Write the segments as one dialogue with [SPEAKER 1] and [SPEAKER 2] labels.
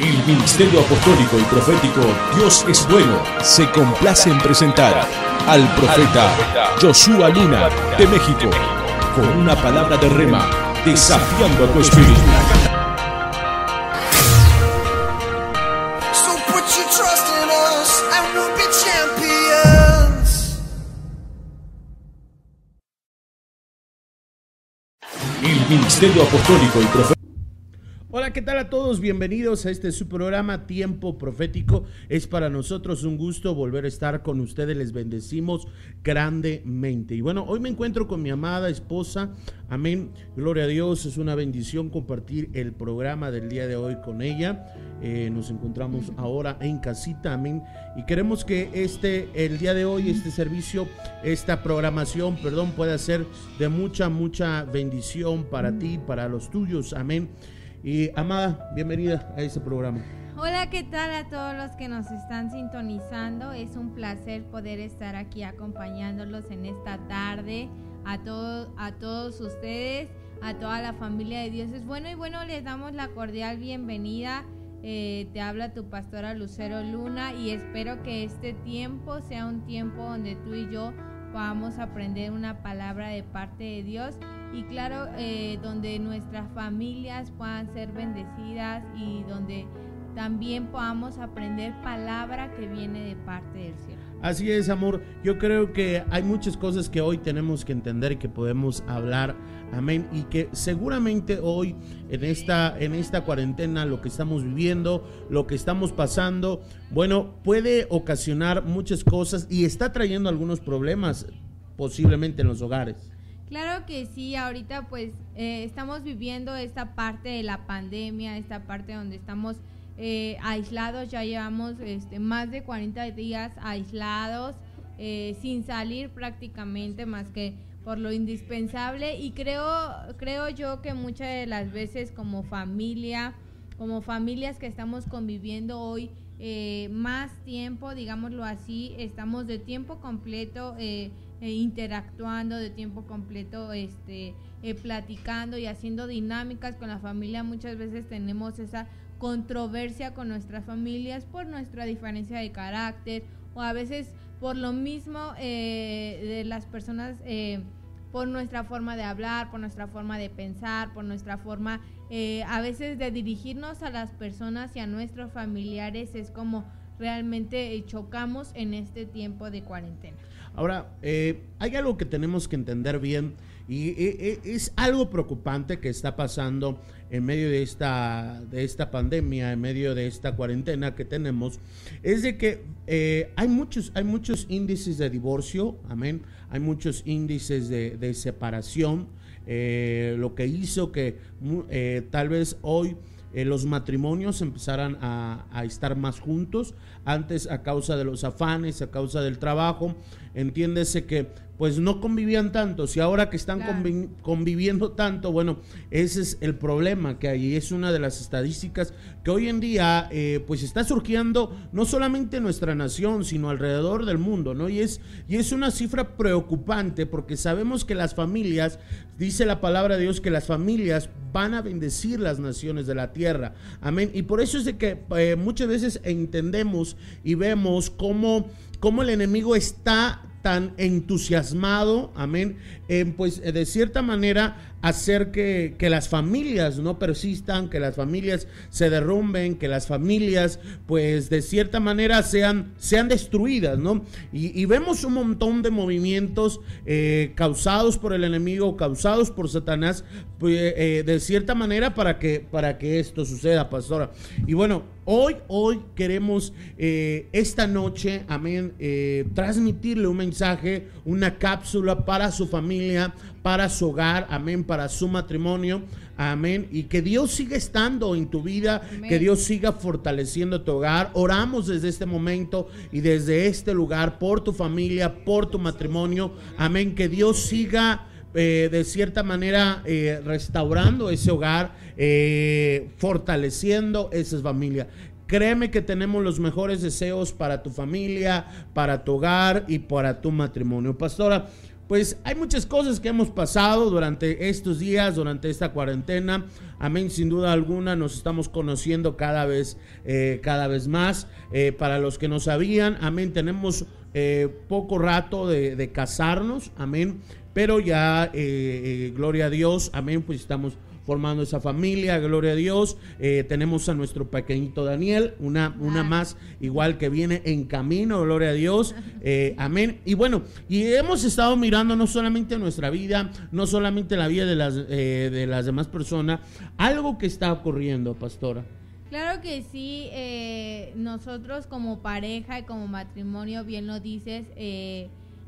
[SPEAKER 1] El Ministerio Apostólico y Profético Dios es Bueno se complace en presentar al profeta Joshua Luna de México con una palabra de rema desafiando a tu espíritu. El Ministerio Apostólico y Profético
[SPEAKER 2] Hola, ¿qué tal a todos? Bienvenidos a este su programa Tiempo Profético. Es para nosotros un gusto volver a estar con ustedes. Les bendecimos grandemente. Y bueno, hoy me encuentro con mi amada esposa. Amén. Gloria a Dios. Es una bendición compartir el programa del día de hoy con ella. Eh, nos encontramos ahora en casita. Amén. Y queremos que este, el día de hoy, este servicio, esta programación, perdón, pueda ser de mucha, mucha bendición para ti, para los tuyos. Amén. Y Amada, bienvenida a este programa.
[SPEAKER 3] Hola, ¿qué tal a todos los que nos están sintonizando? Es un placer poder estar aquí acompañándolos en esta tarde. A, todo, a todos ustedes, a toda la familia de Dios es bueno y bueno, les damos la cordial bienvenida. Eh, te habla tu pastora Lucero Luna y espero que este tiempo sea un tiempo donde tú y yo podamos aprender una palabra de parte de Dios y claro, eh, donde nuestras familias puedan ser bendecidas y donde también podamos aprender palabra que viene de parte del cielo.
[SPEAKER 2] Así es, amor. Yo creo que hay muchas cosas que hoy tenemos que entender y que podemos hablar. Amén. Y que seguramente hoy en esta, en esta cuarentena, lo que estamos viviendo, lo que estamos pasando, bueno, puede ocasionar muchas cosas y está trayendo algunos problemas posiblemente en los hogares.
[SPEAKER 3] Claro que sí, ahorita pues eh, estamos viviendo esta parte de la pandemia, esta parte donde estamos eh, aislados, ya llevamos este, más de 40 días aislados, eh, sin salir prácticamente más que por lo indispensable. Y creo, creo yo que muchas de las veces como familia, como familias que estamos conviviendo hoy, más tiempo, digámoslo así, estamos de tiempo completo eh, interactuando de tiempo completo, este, eh, platicando y haciendo dinámicas con la familia. Muchas veces tenemos esa controversia con nuestras familias por nuestra diferencia de carácter o a veces por lo mismo eh, de las personas, por nuestra forma de hablar, por nuestra forma de pensar, por nuestra forma a veces de dirigirnos a las personas y a nuestros familiares. Es como realmente chocamos en este tiempo de cuarentena.
[SPEAKER 2] Ahora, eh, hay algo que tenemos que entender bien y eh, eh, es algo preocupante que está pasando en medio de esta, de esta pandemia, en medio de esta cuarentena que tenemos, es de que hay, muchos, hay muchos índices de divorcio, amén, hay muchos índices de, separación, lo que hizo que tal vez hoy los matrimonios empezaran a, a, estar más juntos, antes a causa de los afanes, a causa del trabajo, entiéndese que pues no convivían tanto. Si ahora que están conviviendo tanto, bueno, ese es el problema que hay. Es una de las estadísticas que hoy en día eh, pues está surgiendo no solamente en nuestra nación, sino alrededor del mundo, ¿no? Y es, y es una cifra preocupante porque sabemos que las familias, dice la palabra de Dios, que las familias van a bendecir las naciones de la tierra. Amén. Y por eso es de que eh, muchas veces entendemos y vemos cómo cómo el enemigo está tan entusiasmado, amén, en pues de cierta manera hacer que, las familias no persistan, que las familias se derrumben, que las familias pues de cierta manera sean, sean destruidas, ¿no? Y, vemos un montón de movimientos eh, causados por el enemigo, causados por Satanás, pues, eh, de cierta manera para que, para que esto suceda, pastora. Y bueno, hoy, hoy queremos eh, esta noche, amén, transmitirle un mensaje, una cápsula para su familia, para su hogar, amén, para su matrimonio, amén, y que Dios siga estando en tu vida, que Dios siga fortaleciendo tu hogar. Oramos desde este momento y desde este lugar por tu familia, por tu matrimonio, amén, que Dios siga eh, de cierta manera eh, restaurando ese hogar, eh, fortaleciendo esa familia. Créeme que tenemos los mejores deseos para tu familia, para tu hogar y para tu matrimonio. Pastora, pues hay muchas cosas que hemos pasado durante estos días, durante esta cuarentena. Amén, sin duda alguna nos estamos conociendo cada vez, eh, cada vez más. Eh, para los que no sabían, amén, tenemos eh, poco rato de, de casarnos, amén. Pero ya, gloria a Dios, amén, pues estamos formando esa familia, gloria a Dios. Eh, tenemos a nuestro pequeñito Daniel, una, una más igual que viene en camino, gloria a Dios. Eh, amén. Y bueno, y hemos estado mirando no solamente nuestra vida, no solamente la vida de las, eh, de las demás personas, algo que está ocurriendo, pastora.
[SPEAKER 3] Claro que sí, nosotros como pareja y como matrimonio, bien lo dices,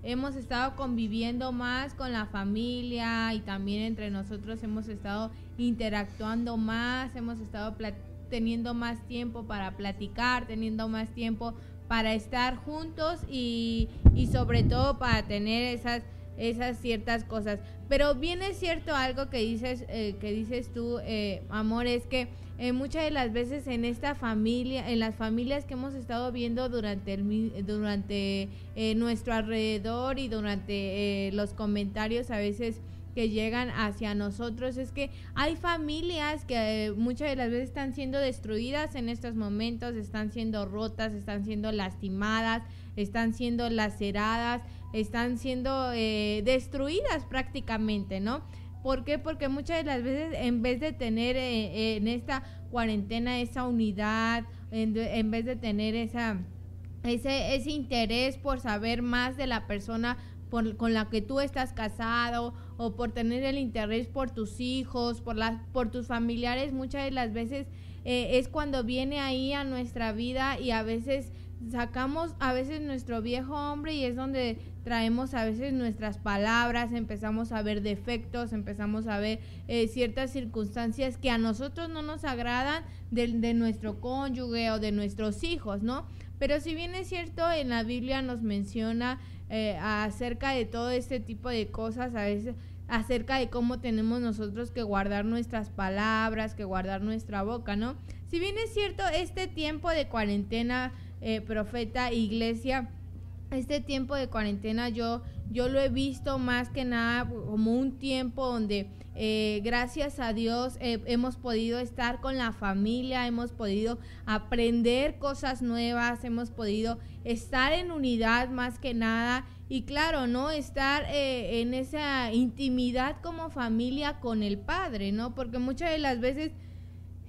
[SPEAKER 3] hemos estado conviviendo más con la familia y también entre nosotros hemos estado interactuando más, hemos estado teniendo más tiempo para platicar, teniendo más tiempo para estar juntos y, y sobre todo para tener esas esas ciertas cosas. Pero bien es cierto algo que dices, eh, que dices tú, eh, amor, es que eh, muchas de las veces en esta familia, en las familias que hemos estado viendo durante, el, durante eh, nuestro alrededor y durante eh, los comentarios a veces que llegan hacia nosotros es que hay familias que muchas de las veces están siendo destruidas en estos momentos, están siendo rotas, están siendo lastimadas, están siendo laceradas, están siendo destruidas prácticamente, ¿no? ¿Por qué? Porque muchas de las veces en vez de tener eh, en esta cuarentena esa unidad, en, vez de tener esa, ese, ese interés por saber más de la persona con la que tú estás casado o por tener el interés por tus hijos, por, las, por tus familiares, muchas de las veces eh, es cuando viene ahí a nuestra vida y a veces sacamos a veces nuestro viejo hombre y es donde traemos a veces nuestras palabras, empezamos a ver defectos, empezamos a ver eh, ciertas circunstancias que a nosotros no nos agradan de, nuestro cónyuge o de nuestros hijos, ¿no? Pero si bien es cierto, en la Biblia nos menciona eh, acerca de todo este tipo de cosas, a veces acerca de cómo tenemos nosotros que guardar nuestras palabras, que guardar nuestra boca, ¿no? Si bien es cierto, este tiempo de cuarentena eh, profeta, iglesia, este tiempo de cuarentena yo, yo lo he visto más que nada como un tiempo donde eh, gracias a Dios eh, hemos podido estar con la familia, hemos podido aprender cosas nuevas, hemos podido estar en unidad más que nada y claro, ¿no? Estar en esa intimidad como familia con el Padre, ¿no? Porque muchas de las veces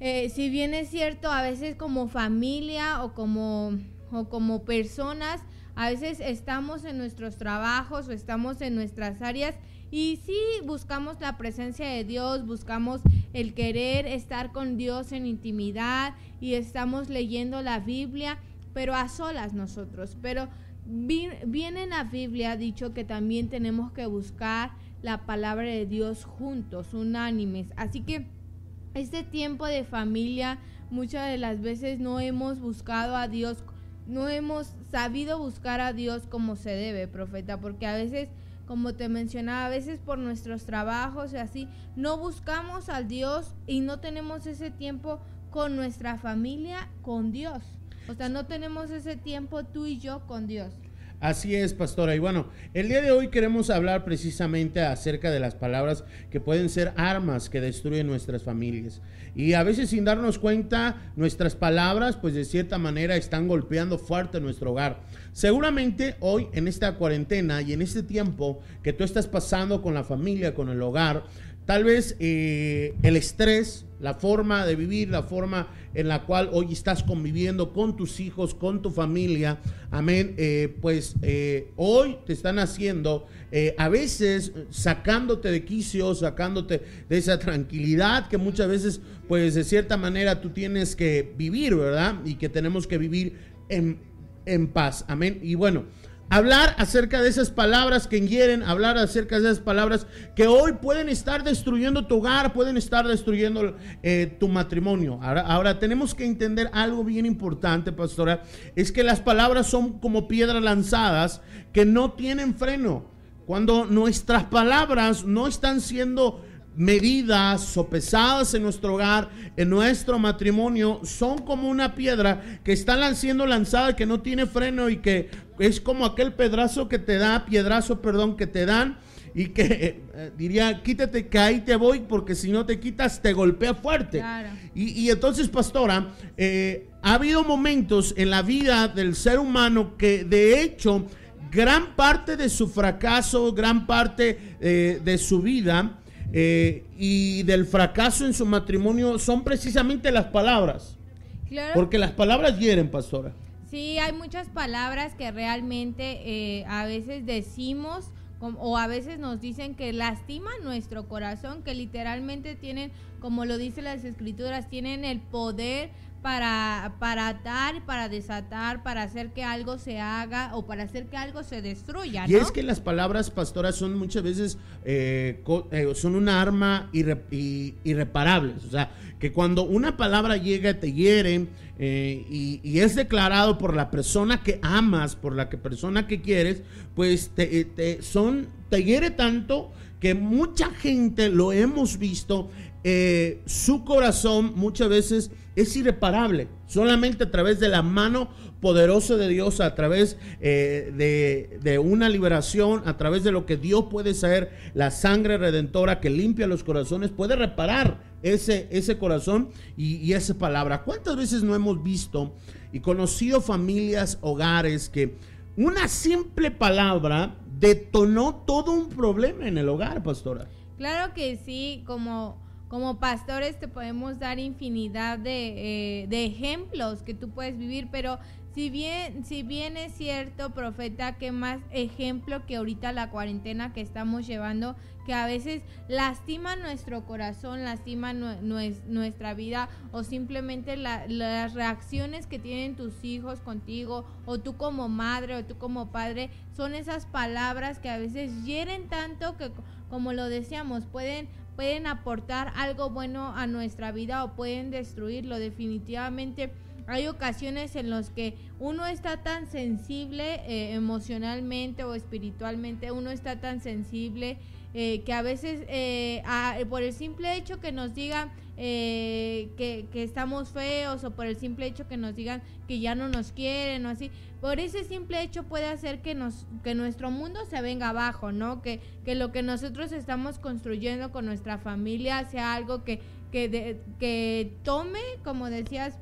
[SPEAKER 3] eh, si bien es cierto, a veces como familia o como, o como personas, a veces estamos en nuestros trabajos o estamos en nuestras áreas y sí buscamos la presencia de Dios, buscamos el querer estar con Dios en intimidad y estamos leyendo la Biblia, pero a solas nosotros. Pero viene en la Biblia dicho que también tenemos que buscar la palabra de Dios juntos, unánimes. Así que este tiempo de familia muchas de las veces no hemos buscado a Dios, no hemos sabido buscar a Dios como se debe, profeta, porque a veces, como te mencionaba, a veces por nuestros trabajos y así, no buscamos al Dios y no tenemos ese tiempo con nuestra familia, con Dios. O sea, no tenemos ese tiempo tú y yo con Dios.
[SPEAKER 2] Así es, pastora. Y bueno, el día de hoy queremos hablar precisamente acerca de las palabras que pueden ser armas que destruyen nuestras familias. Y a veces sin darnos cuenta, nuestras palabras, pues de cierta manera están golpeando fuerte nuestro hogar. Seguramente hoy en esta cuarentena y en este tiempo que tú estás pasando con la familia, con el hogar, Tal vez eh, el estrés, la forma de vivir, la forma en la cual hoy estás conviviendo con tus hijos, con tu familia, amén, eh, pues eh, hoy te están haciendo, a veces sacándote de quicio, sacándote de esa tranquilidad que muchas veces, pues de cierta manera tú tienes que vivir, ¿verdad? Y que tenemos que vivir en, en paz, amén. Y bueno hablar acerca de esas palabras que hieren, hablar acerca de esas palabras que hoy pueden estar destruyendo tu hogar, pueden estar destruyendo eh, tu matrimonio. Ahora, tenemos que entender algo bien importante, pastora, es que las palabras son como piedras lanzadas que no tienen freno. Cuando nuestras palabras no están siendo medidas sopesadas en nuestro hogar, en nuestro matrimonio, son como una piedra que está siendo lanzada, que no tiene freno y que es como aquel pedazo que te da, piedrazo, perdón, que te dan y que eh, diría, quítate que ahí te voy porque si no te quitas te golpea fuerte.
[SPEAKER 3] Claro.
[SPEAKER 2] Y, y entonces, pastora, eh, ha habido momentos en la vida del ser humano que de hecho gran parte de su fracaso, gran parte eh, de su vida y del fracaso en su matrimonio son precisamente las palabras.
[SPEAKER 3] Claro.
[SPEAKER 2] Porque las palabras hieren, pastora.
[SPEAKER 3] Sí, hay muchas palabras que realmente eh, a veces decimos o a veces nos dicen que lastiman nuestro corazón, que literalmente tienen, como lo dicen las escrituras, tienen el poder para, para atar, para desatar, para hacer que algo se haga o para hacer que algo se destruya.
[SPEAKER 2] Y es que las palabras, pastora, son muchas veces eh, eh, son una arma irre- i- irreparable. O sea, que cuando una palabra llega, te hiere eh, y, y es declarado por la persona que amas, por la que persona que quieres, pues te, te- son, te hiere tanto que mucha gente lo hemos visto. eh, su corazón muchas veces es irreparable, solamente a través de la mano poderosa de Dios, a través eh, de, una liberación, a través de lo que Dios puede ser, la sangre redentora que limpia los corazones, puede reparar ese, ese corazón y, y esa palabra. ¿Cuántas veces no hemos visto y conocido familias, hogares que una simple palabra detonó todo un problema en el hogar, pastora?
[SPEAKER 3] Claro que sí, como, como pastores te podemos dar infinidad de, eh, de ejemplos que tú puedes vivir, pero si bien, si bien es cierto, profeta, que más ejemplo que ahorita la cuarentena que estamos llevando, que a veces lastima nuestro corazón, lastima nue- nues- nuestra vida o simplemente la- las reacciones que tienen tus hijos contigo o tú como madre o tú como padre, son esas palabras que a veces hieren tanto que co- como lo decíamos, pueden pueden aportar algo bueno a nuestra vida o pueden destruirlo definitivamente. Hay ocasiones en las que uno está tan sensible eh, emocionalmente o espiritualmente, uno está tan sensible eh, que a veces eh, por el simple hecho que nos digan eh, que, estamos feos o por el simple hecho que nos digan que ya no nos quieren o así, por ese simple hecho puede hacer que nos que nuestro mundo se venga abajo, ¿no? Que, que lo que nosotros estamos construyendo con nuestra familia sea algo que que, de- que tome, como decías,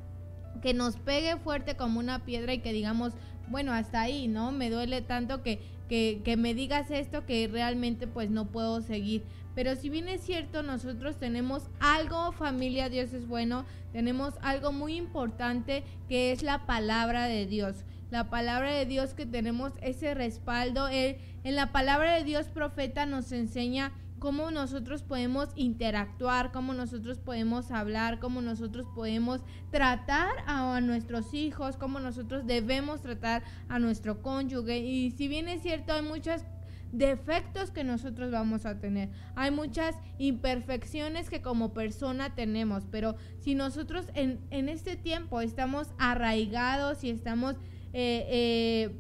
[SPEAKER 3] que nos pegue fuerte como una piedra y que digamos, bueno, hasta ahí, ¿no? Me duele tanto que, que, que me digas esto que realmente pues no puedo seguir. Pero si bien es cierto, nosotros tenemos algo, familia, Dios es bueno, tenemos algo muy importante que es la palabra de Dios. La palabra de Dios que tenemos ese respaldo. Él- en la palabra de Dios profeta nos enseña cómo nosotros podemos interactuar, cómo nosotros podemos hablar, cómo nosotros podemos tratar a, a nuestros hijos, cómo nosotros debemos tratar a nuestro cónyuge. Y si bien es cierto, hay muchas defectos que nosotros vamos a tener. Hay muchas imperfecciones que como persona tenemos, pero si nosotros en, en este tiempo estamos arraigados y estamos eh, eh,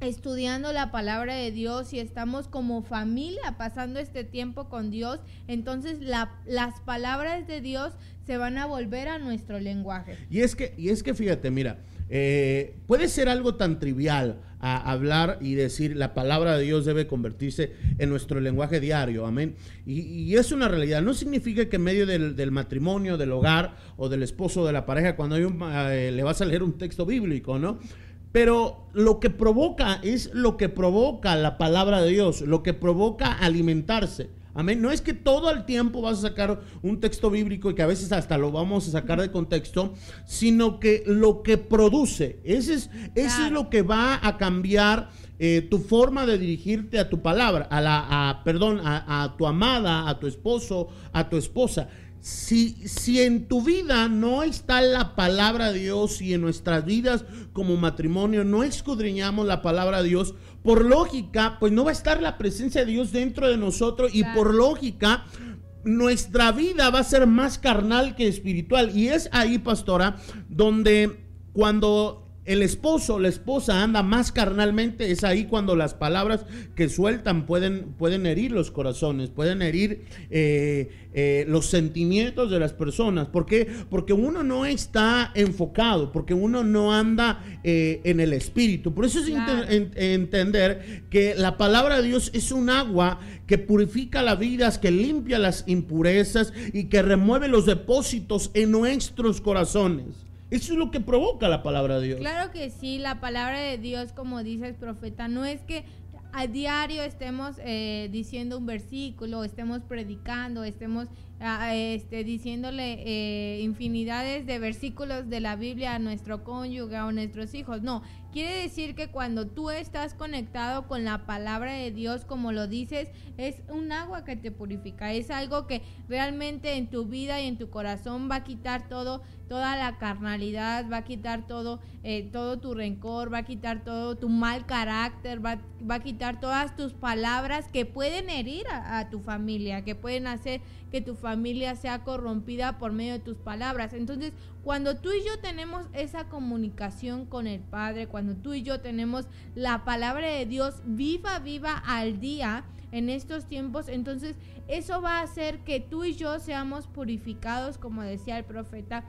[SPEAKER 3] estudiando la palabra de Dios y estamos como familia pasando este tiempo con Dios, entonces la- las palabras de Dios se van a volver a nuestro lenguaje.
[SPEAKER 2] Y es que, y es que fíjate, mira, eh, puede ser algo tan trivial a hablar y decir la palabra de Dios debe convertirse en nuestro lenguaje diario, amén. Y, es una realidad. No significa que en medio del, matrimonio, del hogar o del esposo de la pareja, cuando hay un, eh, le vas a leer un texto bíblico, ¿no? Pero lo que provoca es lo que provoca la palabra de Dios, lo que provoca alimentarse. Amén. No es que todo el tiempo vas a sacar un texto bíblico y que a veces hasta lo vamos a sacar de contexto, sino que lo que produce, ese es, ese es
[SPEAKER 3] Claro.
[SPEAKER 2] lo que va a cambiar eh, tu forma de dirigirte a tu palabra, a la, a, perdón, a, a tu amada, a tu esposo, a tu esposa. Si, si en tu vida no está la palabra de Dios y en nuestras vidas como matrimonio no escudriñamos la palabra de Dios, por lógica, pues no va a estar la presencia de Dios dentro de nosotros y
[SPEAKER 3] Claro.
[SPEAKER 2] por lógica, nuestra vida va a ser más carnal que espiritual. Y es ahí, pastora, donde cuando el esposo la esposa anda más carnalmente, es ahí cuando las palabras que sueltan pueden, pueden herir los corazones, pueden herir eh, eh, los sentimientos de las personas. ¿Por qué? Porque uno no está enfocado, porque uno no anda eh, en el espíritu. Por eso es
[SPEAKER 3] Claro.
[SPEAKER 2] entender que la palabra de Dios es un agua que purifica las vidas, que limpia las impurezas y que remueve los depósitos en nuestros corazones. Eso es lo que provoca la palabra de Dios.
[SPEAKER 3] Claro que sí, la palabra de Dios, como dices, profeta, no es que a diario estemos eh, diciendo un versículo, estemos predicando, estemos ah, este, diciéndole eh, infinidades de versículos de la Biblia a nuestro cónyuge o a nuestros hijos. No, quiere decir que cuando tú estás conectado con la palabra de Dios, como lo dices, es un agua que te purifica, es algo que realmente en tu vida y en tu corazón va a quitar todo, toda la carnalidad, va a quitar todo, eh, todo tu rencor, va a quitar todo tu mal carácter, va, va a quitar todas tus palabras que pueden herir a, a tu familia, que pueden hacer que tu familia sea corrompida por medio de tus palabras. Entonces, cuando tú y yo tenemos esa comunicación con el Padre, cuando tú y yo tenemos la palabra de Dios viva, viva al día, en estos tiempos, entonces eso va a hacer que tú y yo seamos purificados, como decía el profeta,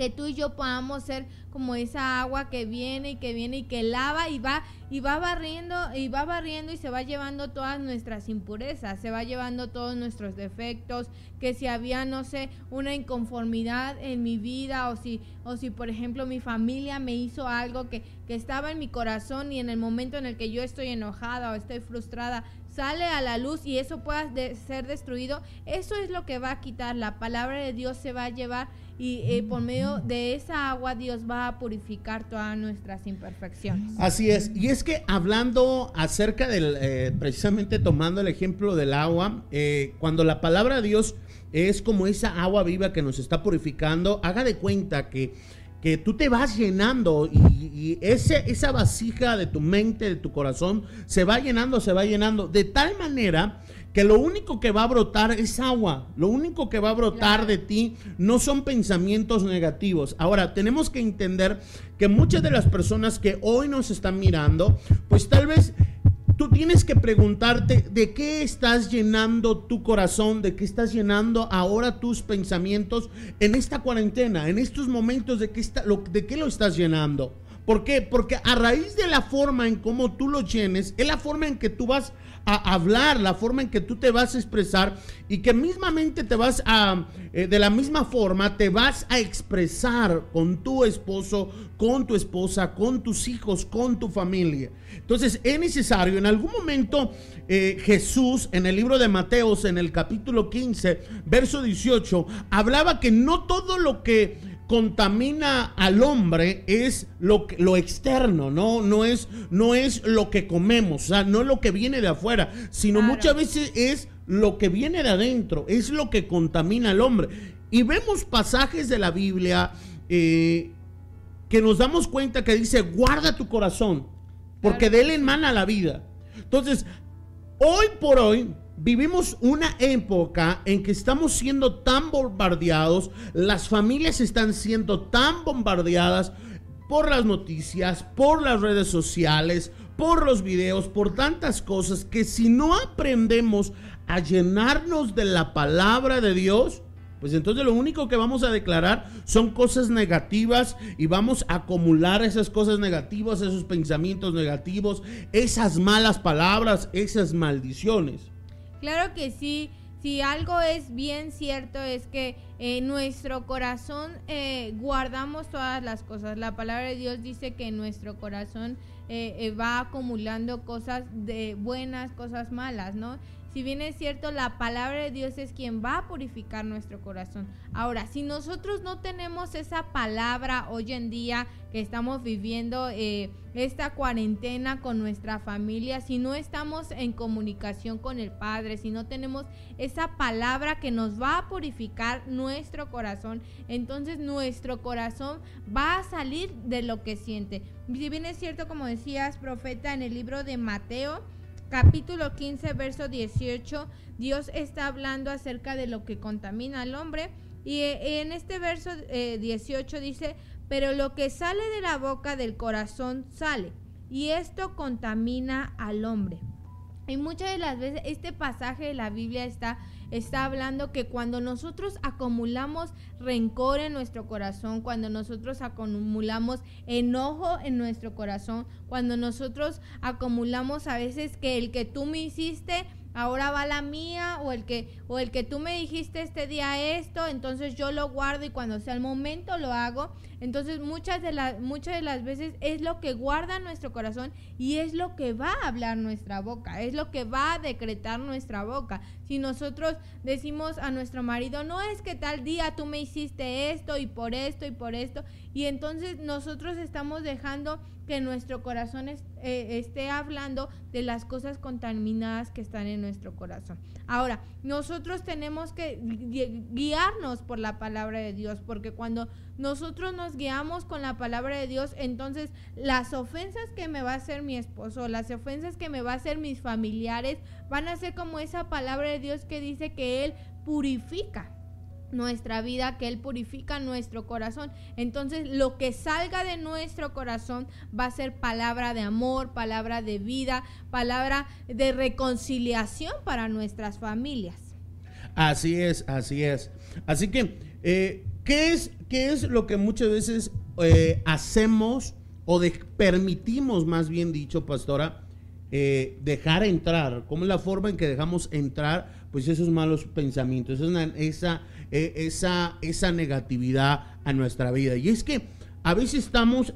[SPEAKER 3] que tú y yo podamos ser como esa agua que viene y que viene y que lava y va y va barriendo y va barriendo y se va llevando todas nuestras impurezas, se va llevando todos nuestros defectos, que si había no sé, una inconformidad en mi vida o si o si por ejemplo mi familia me hizo algo que que estaba en mi corazón y en el momento en el que yo estoy enojada o estoy frustrada sale a la luz y eso pueda de- ser destruido, eso es lo que va a quitar. La palabra de Dios se va a llevar y eh, por medio de esa agua Dios va a purificar todas nuestras imperfecciones.
[SPEAKER 2] Así es, y es que hablando acerca del, eh, precisamente tomando el ejemplo del agua, eh, cuando la palabra de Dios es como esa agua viva que nos está purificando, haga de cuenta que, que tú te vas llenando y, y ese, esa vasija de tu mente, de tu corazón, se va llenando, se va llenando, de tal manera que lo único que va a brotar es agua, lo único que va a brotar de ti no son pensamientos negativos. Ahora, tenemos que entender que muchas de las personas que hoy nos están mirando, pues tal vez tú tienes que preguntarte de qué estás llenando tu corazón, de qué estás llenando ahora tus pensamientos en esta cuarentena, en estos momentos de qué, está, lo, de qué lo estás llenando. ¿Por qué? Porque a raíz de la forma en cómo tú lo llenes, es la forma en que tú vas a hablar, la forma en que tú te vas a expresar y que mismamente te vas a, eh, de la misma forma, te vas a expresar con tu esposo, con tu esposa, con tus hijos, con tu familia. Entonces es necesario, en algún momento eh, Jesús en el libro de Mateos, en el capítulo 15, verso 18, hablaba que no todo lo que contamina al hombre es lo, lo externo, ¿no? No es, no es lo que comemos, o sea, no es lo que viene de afuera, sino
[SPEAKER 3] Claro.
[SPEAKER 2] muchas veces es lo que viene de adentro, es lo que contamina al hombre. Y vemos pasajes de la Biblia eh, que nos damos cuenta que dice, guarda tu corazón, porque
[SPEAKER 3] Claro.
[SPEAKER 2] de él emana la vida. Entonces, hoy por hoy vivimos una época en que estamos siendo tan bombardeados, las familias están siendo tan bombardeadas por las noticias, por las redes sociales, por los videos, por tantas cosas que si no aprendemos a llenarnos de la palabra de Dios, pues entonces lo único que vamos a declarar son cosas negativas y vamos a acumular esas cosas negativas, esos pensamientos negativos, esas malas palabras, esas maldiciones.
[SPEAKER 3] Claro que sí. Si algo es bien cierto es que en nuestro corazón eh, guardamos todas las cosas. La palabra de Dios dice que en nuestro corazón eh, eh, va acumulando cosas de buenas, cosas malas, ¿no? Si bien es cierto, la palabra de Dios es quien va a purificar nuestro corazón. Ahora, si nosotros no tenemos esa palabra hoy en día que estamos viviendo eh, esta cuarentena con nuestra familia, si no estamos en comunicación con el Padre, si no tenemos esa palabra que nos va a purificar nuestro corazón, entonces nuestro corazón va a salir de lo que siente. Si bien es cierto, como decías, profeta, en el libro de Mateo, capítulo 15, verso 18, Dios está hablando acerca de lo que contamina al hombre. Y eh, en este verso eh, 18 dice, pero lo que sale de la boca del corazón sale, y esto contamina al hombre. Y muchas de las veces este pasaje de la Biblia está, está hablando que cuando nosotros acumulamos rencor en nuestro corazón, cuando nosotros acumulamos enojo en nuestro corazón, cuando nosotros acumulamos a veces que el que tú me hiciste ahora va la mía o el que o el que tú me dijiste este día esto, entonces yo lo guardo y cuando sea el momento lo hago. Entonces muchas de las muchas de las veces es lo que guarda nuestro corazón y es lo que va a hablar nuestra boca, es lo que va a decretar nuestra boca. Si nosotros decimos a nuestro marido, "No es que tal día tú me hiciste esto y por esto y por esto", y entonces nosotros estamos dejando que nuestro corazón eh, esté hablando de las cosas contaminadas que están en nuestro corazón. Ahora, nosotros tenemos que guiarnos por la palabra de Dios, porque cuando nosotros nos guiamos con la palabra de Dios, entonces las ofensas que me va a hacer mi esposo, las ofensas que me va a hacer mis familiares, van a ser como esa palabra de Dios que dice que Él purifica nuestra vida, que Él purifica nuestro corazón. Entonces lo que salga de nuestro corazón va a ser palabra de amor, palabra de vida, palabra de reconciliación para nuestras familias.
[SPEAKER 2] Así es, así es. Así que, eh, ¿qué, es, ¿qué es lo que muchas veces eh, hacemos o permitimos, más bien dicho, pastora, eh, dejar entrar? ¿Cómo es la forma en que dejamos entrar pues esos malos pensamientos, esa, esa, esa negatividad a nuestra vida? Y es que a veces estamos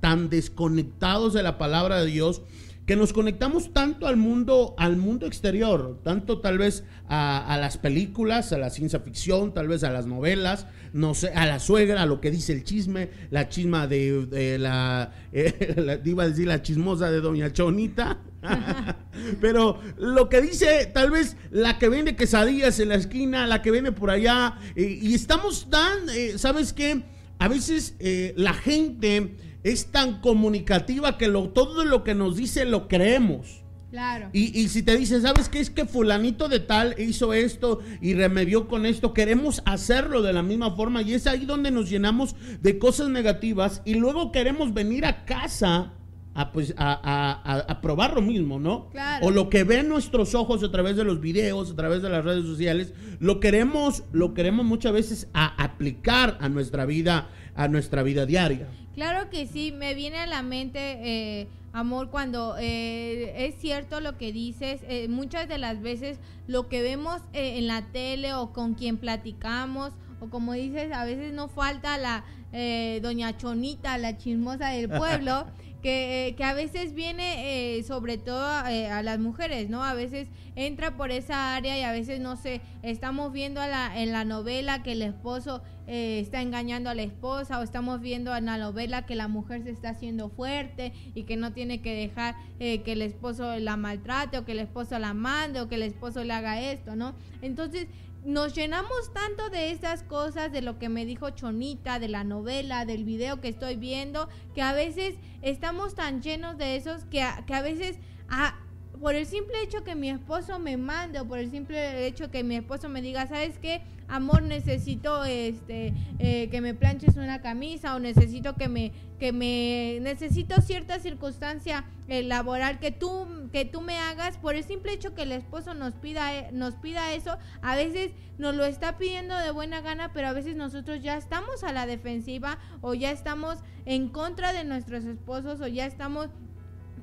[SPEAKER 2] tan desconectados de la palabra de Dios que nos conectamos tanto al mundo, al mundo exterior, tanto tal vez a, las películas, a la ciencia ficción, tal vez a las novelas, no sé, a la suegra, a lo que dice el chisme, la chisma de, la, eh, iba a decir la chismosa de Doña Chonita. Pero lo que dice tal vez la que vende quesadillas en la esquina, la que vende por allá, y estamos tan, eh, ¿sabes qué? A veces eh, la gente es tan comunicativa que lo, todo lo que nos dice lo creemos.
[SPEAKER 3] Claro.
[SPEAKER 2] Y, si te dice, ¿sabes qué? Es que fulanito de tal hizo esto y remedió con esto, queremos hacerlo de la misma forma y es ahí donde nos llenamos de cosas negativas y luego queremos venir a casa a, pues, a, probar lo mismo, ¿no?
[SPEAKER 3] Claro.
[SPEAKER 2] O lo que ven nuestros ojos a través de los videos, a través de las redes sociales, lo queremos, lo queremos muchas veces a aplicar a nuestra vida, a nuestra vida diaria.
[SPEAKER 3] Claro que sí, me viene a la mente, eh, amor, cuando eh, es cierto lo que dices, eh, muchas de las veces lo que vemos en la tele o con quien platicamos, o como dices, a veces no falta la doña Chonita, la chismosa del pueblo. que, que, a veces viene sobre todo a las mujeres, ¿no? A veces entra por esa área y a veces, no sé, estamos viendo a la, en la novela que el esposo eh, está engañando a la esposa o estamos viendo en la novela que la mujer se está haciendo fuerte y que no tiene que dejar eh, que el esposo la maltrate o que el esposo la mande o que el esposo le haga esto, ¿no? Entonces nos llenamos tanto de estas cosas, de lo que me dijo Chonita, de la novela, del video que estoy viendo, que a veces estamos tan llenos de esos que a, que a veces... a por el simple hecho que mi esposo me mande o por el simple hecho que mi esposo me diga, ¿sabes qué? Amor, necesito este eh, que me planches una camisa o necesito que me que me necesito cierta circunstancia eh, laboral que tú que tú me hagas por el simple hecho que el esposo nos pida eh, nos pida eso, a veces nos lo está pidiendo de buena gana, pero a veces nosotros ya estamos a la defensiva o ya estamos en contra de nuestros esposos o ya estamos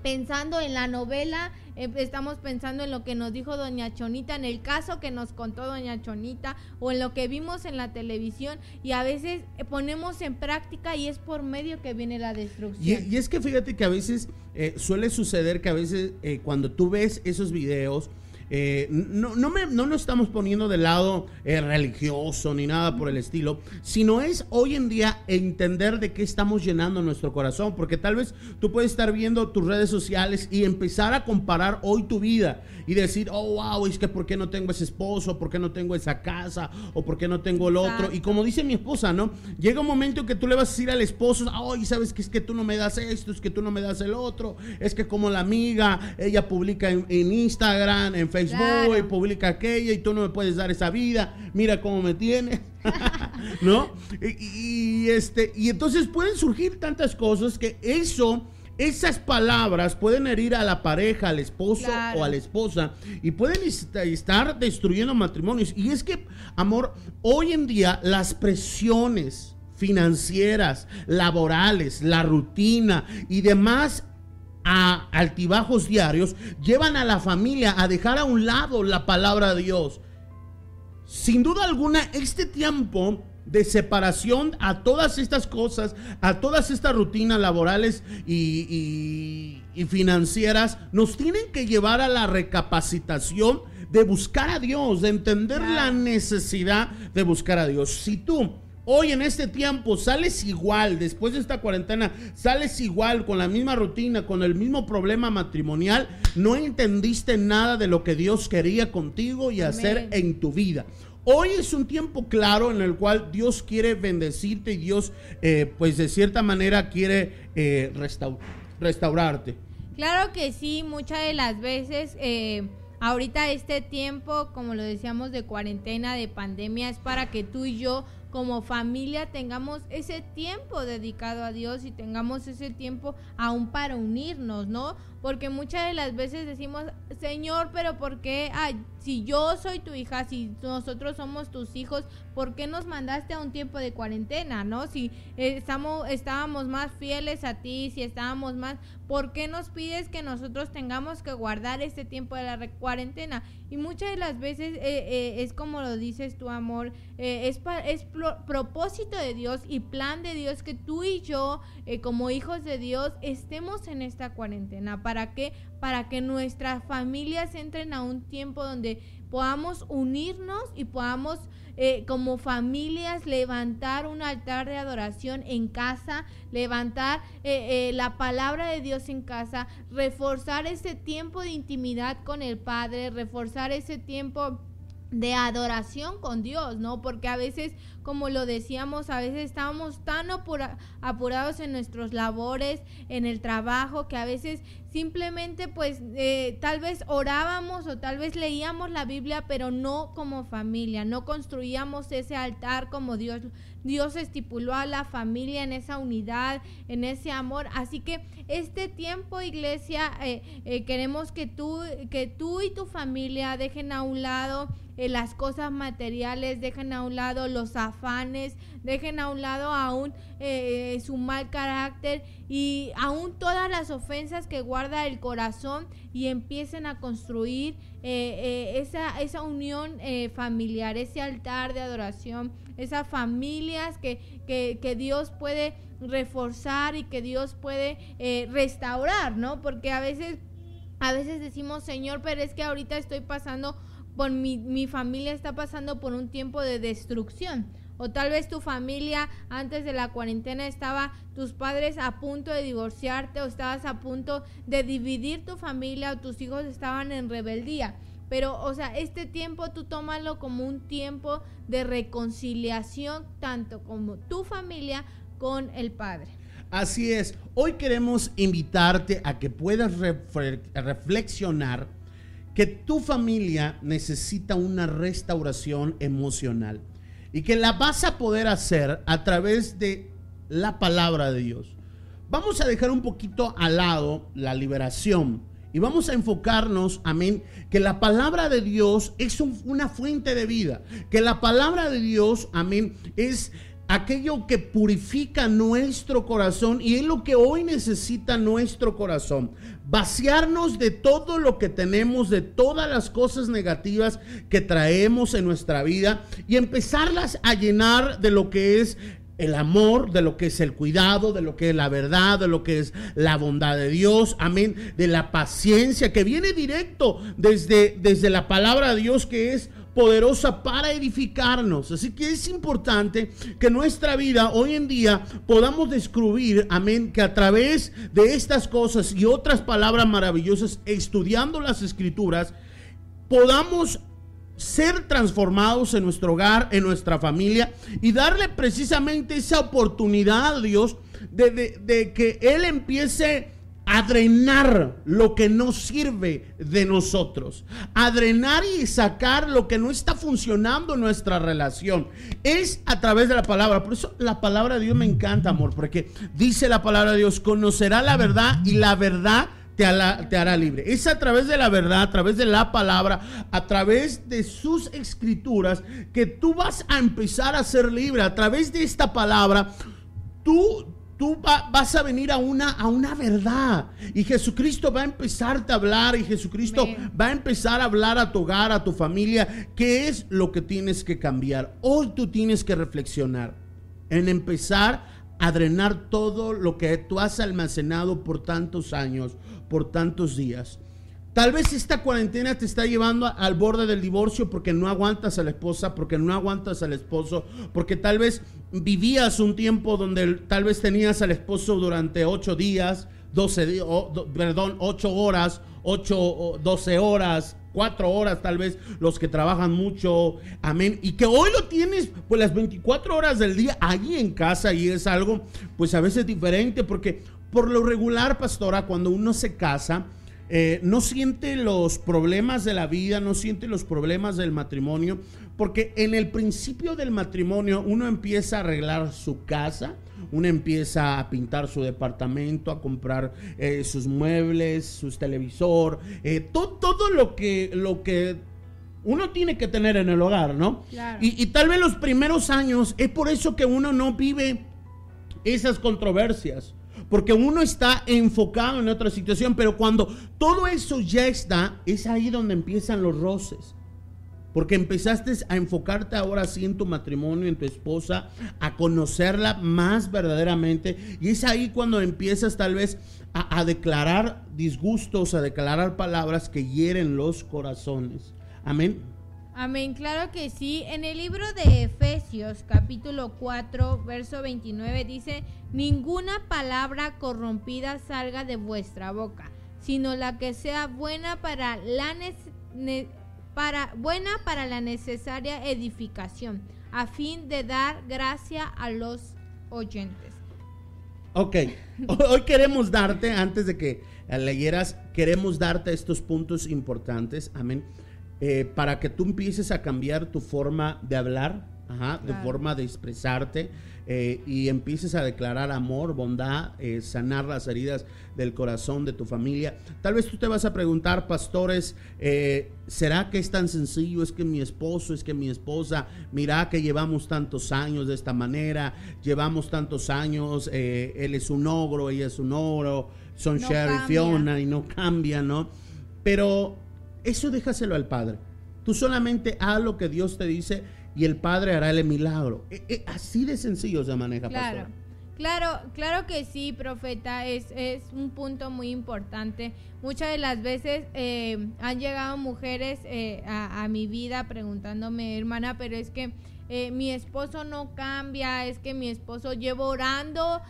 [SPEAKER 3] pensando en la novela, eh, estamos pensando en lo que nos dijo doña Chonita, en el caso que nos contó doña Chonita o en lo que vimos en la televisión y a veces eh, ponemos en práctica y es por medio que viene la destrucción.
[SPEAKER 2] Y, es que fíjate que a veces eh, suele suceder que a veces cuando tú ves esos videos, eh, no, no, nos estamos poniendo de lado eh, religioso ni nada por el estilo, sino es hoy en día entender de qué estamos llenando nuestro corazón, porque tal vez tú puedes estar viendo tus redes sociales y empezar a comparar hoy tu vida y decir, oh, wow, es que por qué no tengo ese esposo, por qué no tengo esa casa, o por qué no tengo el otro. Y como dice mi esposa, ¿no? Llega un momento que tú le vas a decir al esposo, oh, sabes que es que tú no me das esto, es que tú no me das el otro, es que como la amiga, ella publica en, en Instagram, en Facebook
[SPEAKER 3] Claro.
[SPEAKER 2] y publica aquella y tú no me puedes dar esa vida, mira cómo me tienes, ¿no? Y, y, este, y entonces pueden surgir tantas cosas que eso, esas palabras pueden herir a la pareja, al esposo
[SPEAKER 3] Claro.
[SPEAKER 2] o a la esposa y pueden est- estar destruyendo matrimonios. Y es que, amor, hoy en día las presiones financieras, laborales, la rutina y demás a altibajos diarios llevan a la familia a dejar a un lado la palabra de Dios. Sin duda alguna, este tiempo de separación a todas estas cosas, a todas estas rutinas laborales y, y- y financieras, nos tienen que llevar a la recapacitación de buscar a Dios, de entender
[SPEAKER 3] Claro.
[SPEAKER 2] la necesidad de buscar a Dios. Si tú hoy en este tiempo sales igual, después de esta cuarentena, sales igual con la misma rutina, con el mismo problema matrimonial, no entendiste nada de lo que Dios quería contigo y hacer en tu vida. Hoy es un tiempo claro en el cual Dios quiere bendecirte y Dios, eh, pues de cierta manera, quiere eh, restau- restaurarte.
[SPEAKER 3] Claro que sí, muchas de las veces, eh, ahorita este tiempo, como lo decíamos, de cuarentena, de pandemia, es para que tú y yo como familia tengamos ese tiempo dedicado a Dios y tengamos ese tiempo aún para unirnos, ¿no? Porque muchas de las veces decimos, Señor, pero ¿por qué? Si yo soy tu hija, si nosotros somos tus hijos, ¿por qué nos mandaste a un tiempo de cuarentena, no? Si eh, estamos, estábamos más fieles a ti, si estábamos más, ¿por qué nos pides que nosotros tengamos que guardar este tiempo de la re- cuarentena? Y muchas de las veces eh, eh, es como lo dices tu amor, es, pa- es pro- propósito de Dios y plan de Dios que tú y yo, como hijos de Dios, estemos en esta cuarentena. ¿Para qué? Para que nuestras familias entren a un tiempo donde podamos unirnos y podamos eh, como familias levantar un altar de adoración en casa, levantar eh, eh, la palabra de Dios en casa, reforzar ese tiempo de intimidad con el Padre, reforzar ese tiempo de adoración con Dios, ¿no? Porque a veces, como lo decíamos, a veces estábamos tan apura- apurados en nuestros labores, en el trabajo, que a veces simplemente pues eh, tal vez orábamos o tal vez leíamos la Biblia, pero no como familia, no construíamos ese altar como Dios, Dios estipuló a la familia en esa unidad, en ese amor. Así que este tiempo, iglesia, eh, eh, queremos que tú, que tú y tu familia dejen a un lado las cosas materiales, dejen a un lado los afanes, dejen a un lado aún eh, su mal carácter y aún todas las ofensas que guarda el corazón y empiecen a construir eh, eh, esa, esa unión eh, familiar, ese altar de adoración, esas familias que, que, que Dios puede reforzar y que Dios puede eh, restaurar, ¿no? Porque a veces, a veces decimos, Señor, pero es que ahorita estoy pasando por mi, mi familia está pasando por un tiempo de destrucción. O tal vez tu familia antes de la cuarentena estaba tus padres a punto de divorciarte o estabas a punto de dividir tu familia o tus hijos estaban en rebeldía. Pero, o sea, este tiempo tú tómalo como un tiempo de reconciliación tanto como tu familia con el Padre.
[SPEAKER 2] Así es, hoy queremos invitarte a que puedas reflexionar que tu familia necesita una restauración emocional y que la vas a poder hacer a través de la palabra de Dios. Vamos a dejar un poquito al lado la liberación y vamos a enfocarnos, amén, que la palabra de Dios es un- una fuente de vida, que la palabra de Dios, amén, es aquello que purifica nuestro corazón y es lo que hoy necesita nuestro corazón. Vaciarnos de todo lo que tenemos, de todas las cosas negativas que traemos en nuestra vida y empezarlas a llenar de lo que es el amor, de lo que es el cuidado, de lo que es la verdad, de lo que es la bondad de Dios, amén, de la paciencia que viene directo desde, desde la palabra de Dios que es poderosa para edificarnos. Así que es importante que nuestra vida hoy en día podamos descubrir, amén, que a través de estas cosas y otras palabras maravillosas, estudiando las escrituras, podamos ser transformados en nuestro hogar, en nuestra familia y darle precisamente esa oportunidad a Dios de, de- que Él empiece a drenar lo que no sirve de nosotros, a drenar y sacar lo que no está funcionando en nuestra relación. Es a través de la palabra. Por eso la palabra de Dios me encanta, amor, porque dice la palabra de Dios, conocerá la verdad y la verdad te hará, te hará, libre. Es a través de la verdad, a través de la palabra, a través de sus escrituras, que tú vas a empezar a ser libre. A través de esta palabra, tú, tú vas a venir a una, a una verdad. Y Jesucristo va a empezarte a hablar y Jesucristo
[SPEAKER 3] Amén.
[SPEAKER 2] va a empezar a hablar a tu hogar, a tu familia, qué es lo que tienes que cambiar. Hoy tú tienes que reflexionar en empezar a drenar todo lo que tú has almacenado por tantos años, por tantos días. Tal vez esta cuarentena te está llevando al borde del divorcio porque no aguantas a la esposa, porque no aguantas al esposo, porque tal vez vivías un tiempo donde tal vez tenías al esposo durante ocho días, 12 días, perdón, ocho horas, ocho, o 12 horas, cuatro horas tal vez los que trabajan mucho, amén, y que hoy lo tienes pues las 24 horas del día allí en casa y es algo pues a veces diferente porque por lo regular, pastora, cuando uno se casa, eh, no siente los problemas de la vida, no siente los problemas del matrimonio, porque en el principio del matrimonio uno empieza a arreglar su casa, uno empieza a pintar su departamento, a comprar eh, sus muebles, su televisor, eh, to- todo lo que, lo que uno tiene que tener en el hogar, ¿no?
[SPEAKER 3] Claro.
[SPEAKER 2] Y, y tal vez los primeros años es por eso que uno no vive esas controversias. Porque uno está enfocado en otra situación, pero cuando todo eso ya está, es ahí donde empiezan los roces. Porque empezaste a enfocarte ahora sí en tu matrimonio, en tu esposa, a conocerla más verdaderamente. Y es ahí cuando empiezas tal vez a, a declarar disgustos, a declarar palabras que hieren los corazones. Amén.
[SPEAKER 3] Amén, claro que sí. En el libro de Efesios, capítulo 4, verso 29, dice, ninguna palabra corrompida salga de vuestra boca, sino la que sea buena para la, ne- para, buena para la necesaria edificación, a fin de dar gracia a los oyentes.
[SPEAKER 2] Ok, hoy queremos darte, antes de que leyeras, queremos darte estos puntos importantes, amén, eh, para que tú empieces a cambiar tu forma de hablar, ajá, de
[SPEAKER 3] Claro.
[SPEAKER 2] forma de expresarte eh, y empieces a declarar amor, bondad, eh, sanar las heridas del corazón de tu familia. Tal vez tú te vas a preguntar, pastores, ¿será que es tan sencillo? Es que mi esposo, es que mi esposa, mira que llevamos tantos años de esta manera, llevamos tantos años, él es un ogro, ella es un ogro, son
[SPEAKER 3] No
[SPEAKER 2] Sherry. Fiona y no cambia, ¿no? Pero eso déjaselo al Padre. Tú solamente haz lo que Dios te dice y el Padre hará el milagro. E- e- así de sencillo se maneja,
[SPEAKER 3] Claro, claro, claro que sí, profeta, es, es un punto muy importante. Muchas de las veces eh, han llegado mujeres eh, a, mi vida preguntándome, hermana, pero es que eh, mi esposo no cambia, es que mi esposo llevo orando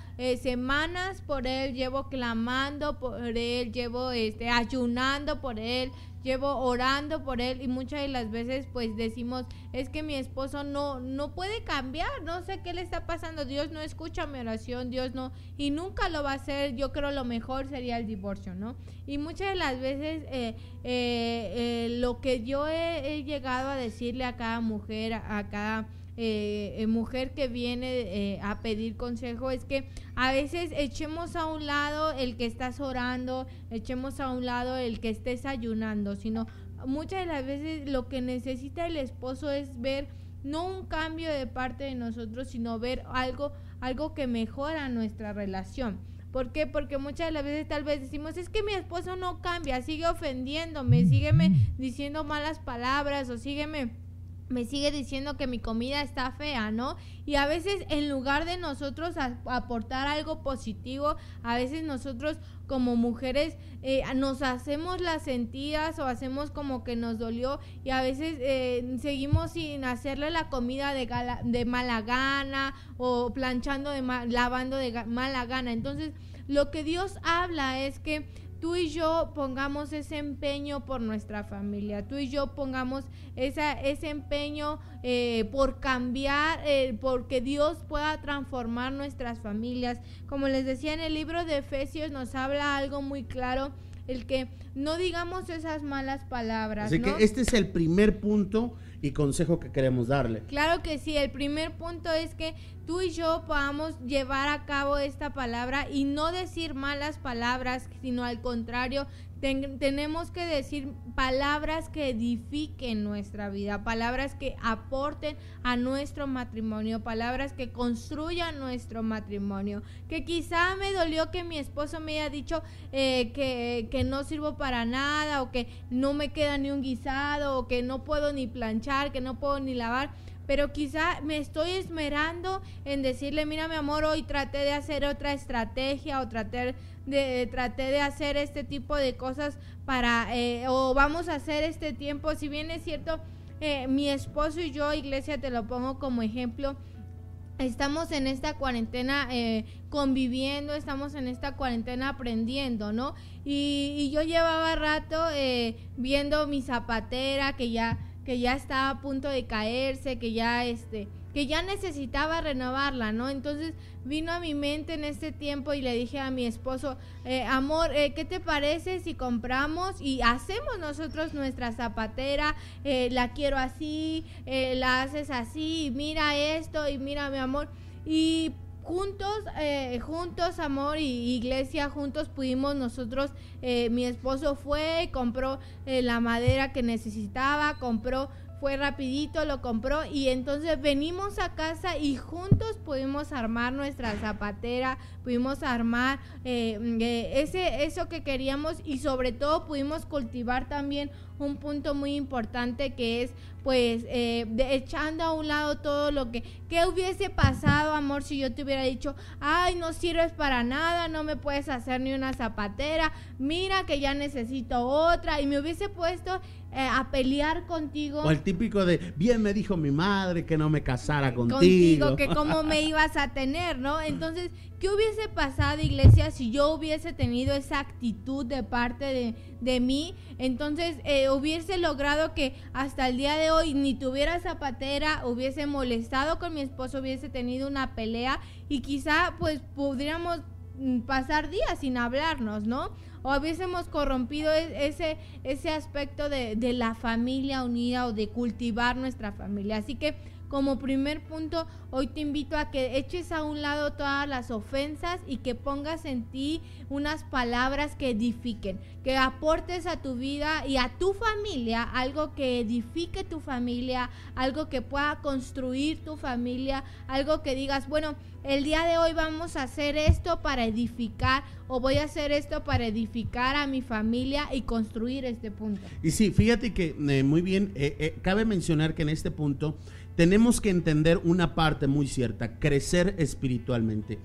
[SPEAKER 3] semanas por él, llevo clamando por él, llevo este, ayunando por él, llevo orando por él y muchas de las veces pues decimos es que mi esposo no no puede cambiar no sé qué le está pasando Dios no escucha mi oración Dios no y nunca lo va a hacer yo creo lo mejor sería el divorcio no y muchas de las veces eh, eh, eh, lo que yo he, llegado a decirle a cada mujer a cada eh, eh, mujer que viene eh, a pedir consejo es que a veces echemos a un lado el que estás orando, echemos a un lado el que estés ayunando, sino muchas de las veces lo que necesita el esposo es ver no un cambio de parte de nosotros, sino ver algo, algo que mejora nuestra relación. ¿Por qué? Porque muchas de las veces tal vez decimos, es que mi esposo no cambia, sigue ofendiéndome, sígueme diciendo malas palabras o sígueme me sigue diciendo que mi comida está fea, ¿no? Y a veces en lugar de nosotros aportar algo positivo, a veces nosotros como mujeres eh, nos hacemos las sentidas o hacemos como que nos dolió y a veces eh, seguimos sin hacerle la comida de, gala- de mala gana o planchando de ma- lavando de mala gana. Entonces, lo que Dios habla es que tú y yo pongamos ese empeño por nuestra familia, tú y yo pongamos esa, ese empeño eh, por cambiar, eh, porque Dios pueda transformar nuestras familias. Como les decía en el libro de Efesios nos habla algo muy claro, el que no digamos esas malas palabras.
[SPEAKER 2] Así
[SPEAKER 3] ¿no?
[SPEAKER 2] que este es el primer punto y consejo que queremos darle.
[SPEAKER 3] Claro que sí, el primer punto es que tú y yo podamos llevar a cabo esta palabra y no decir malas palabras, sino al contrario, ten- tenemos que decir palabras que edifiquen nuestra vida, palabras que aporten a nuestro matrimonio, palabras que construyan nuestro matrimonio. Que quizá me dolió que mi esposo me haya dicho eh, que, que no sirvo para nada o que no me queda ni un guisado o que no puedo ni planchar, que no puedo ni lavar pero quizá me estoy esmerando en decirle, mira mi amor, hoy traté de hacer otra estrategia o traté de, traté de hacer este tipo de cosas para, eh, o vamos a hacer este tiempo, si bien es cierto, eh, mi esposo y yo, iglesia, te lo pongo como ejemplo, estamos en esta cuarentena eh, conviviendo, estamos en esta cuarentena aprendiendo, ¿no? Y, y yo llevaba rato eh, viendo mi zapatera que ya que ya estaba a punto de caerse, que ya este que ya necesitaba renovarla, ¿no? Entonces vino a mi mente en este tiempo y le dije a mi esposo, eh, amor, eh, ¿qué te parece si compramos y hacemos nosotros nuestra zapatera? Eh, la quiero así, la haces así, mira esto y mira mi amor. Y juntos, juntos, amor y iglesia, juntos pudimos nosotros, mi esposo fue, compró la madera que necesitaba, compró, fue rapidito, lo compró y entonces venimos a casa y juntos pudimos armar nuestra zapatera, pudimos armar eh, eh, ese, eso que queríamos y sobre todo pudimos cultivar también un punto muy importante que es pues eh, de- echando a un lado todo lo que ¿qué hubiese pasado amor si yo te hubiera dicho ay no sirves para nada no me puedes hacer ni una zapatera mira que ya necesito otra y me hubiese puesto eh, a pelear contigo
[SPEAKER 2] O el típico de, bien me dijo mi madre que no me casara contigo.
[SPEAKER 3] contigo, que cómo me ibas a tener, ¿no? Entonces, ¿qué hubiese pasado, iglesia, si yo hubiese tenido esa actitud de parte de, de mí? Entonces, eh, hubiese logrado que hasta el día de hoy ni tuviera zapatera, hubiese molestado con mi esposo, hubiese tenido una pelea y quizá pues pudiéramos mm, pasar días sin hablarnos, ¿no? O hubiésemos corrompido e- ese, ese aspecto de, de la familia unida o de cultivar nuestra familia. Así que como primer punto, hoy te invito a que eches a un lado todas las ofensas y que pongas en ti unas palabras que edifiquen, que aportes a tu vida y a tu familia algo que edifique tu familia, algo que pueda construir tu familia, algo que digas, bueno, el día de hoy vamos a hacer esto para edificar o voy a hacer esto para edificar a mi familia y construir este punto.
[SPEAKER 2] Y sí, fíjate que eh, muy bien, eh, eh, cabe mencionar que en este punto tenemos que entender una parte muy cierta, crecer espiritualmente.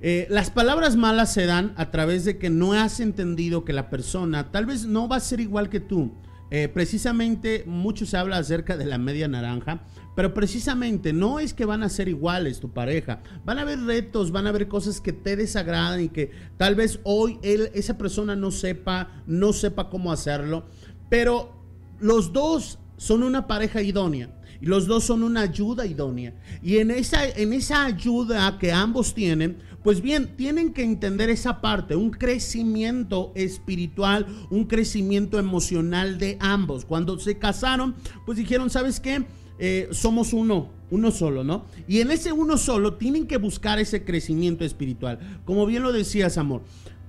[SPEAKER 2] Eh, las palabras malas se dan a través de que no has entendido que la persona tal vez no va a ser igual que tú. Eh, precisamente mucho se habla acerca de la media naranja, pero precisamente no es que van a ser iguales tu pareja. Van a haber retos, van a haber cosas que te desagradan y que tal vez hoy él, esa persona no sepa, no sepa cómo hacerlo, pero los dos son una pareja idónea. Los dos son una ayuda idónea. Y en esa, en esa ayuda que ambos tienen, pues bien, tienen que entender esa parte, un crecimiento espiritual, un crecimiento emocional de ambos. Cuando se casaron, pues dijeron, ¿sabes qué? Eh, somos uno, uno solo, ¿no? Y en ese uno solo tienen que buscar ese crecimiento espiritual. Como bien lo decías, amor.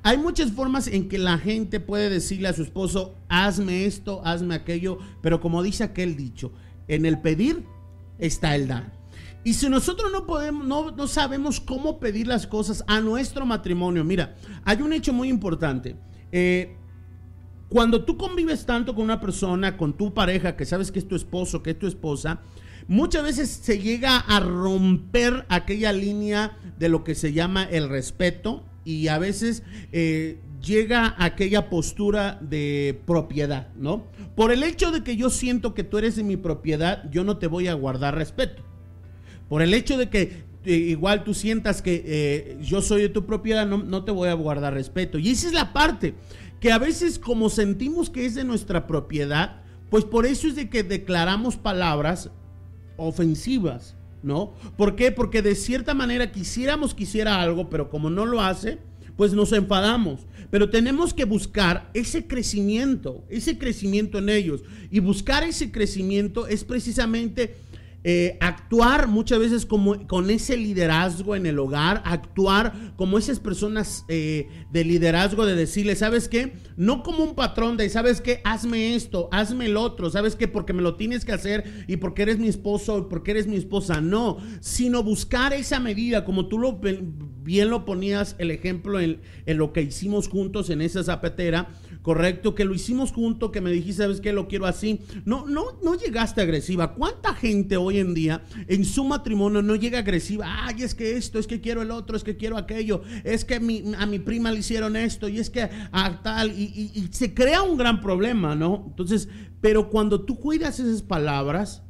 [SPEAKER 2] Hay muchas formas en que la gente puede decirle a su esposo, hazme esto, hazme aquello, pero como dice aquel dicho, en el pedir está el dar. Y si nosotros no podemos, no, no sabemos cómo pedir las cosas a nuestro matrimonio, mira, hay un hecho muy importante. Eh, cuando tú convives tanto con una persona, con tu pareja, que sabes que es tu esposo, que es tu esposa, muchas veces se llega a romper aquella línea de lo que se llama el respeto y a veces eh, llega aquella postura de propiedad, ¿no? Por el hecho de que yo siento que tú eres de mi propiedad, yo no te voy a guardar respeto. Por el hecho de que eh, igual tú sientas que eh, yo soy de tu propiedad, no, no te voy a guardar respeto. Y esa es la parte, que a veces como sentimos que es de nuestra propiedad, pues por eso es de que declaramos palabras ofensivas, ¿no? ¿Por qué? Porque de cierta manera quisiéramos que hiciera algo, pero como no lo hace, pues nos enfadamos. Pero tenemos que buscar ese crecimiento, ese crecimiento en ellos. Y buscar ese crecimiento es precisamente eh, actuar muchas veces como, con ese liderazgo en el hogar, actuar como esas personas eh, de liderazgo de decirle, ¿sabes qué? No como un patrón de, ¿sabes qué? Hazme esto, hazme el otro, ¿sabes qué? Porque me lo tienes que hacer y porque eres mi esposo y porque eres mi esposa, no, sino buscar esa medida, como tú lo, bien lo ponías el ejemplo en, en lo que hicimos juntos en esa zapatera correcto, que lo hicimos junto, que me dijiste, ¿sabes qué? Lo quiero así. No, no, no llegaste agresiva. ¿Cuánta gente hoy en día en su matrimonio no llega agresiva? Ay, es que esto, es que quiero el otro, es que quiero aquello, es que a mi prima le hicieron esto y es que a tal, y, y se crea un gran problema, ¿no? Entonces, pero cuando tú cuidas esas palabras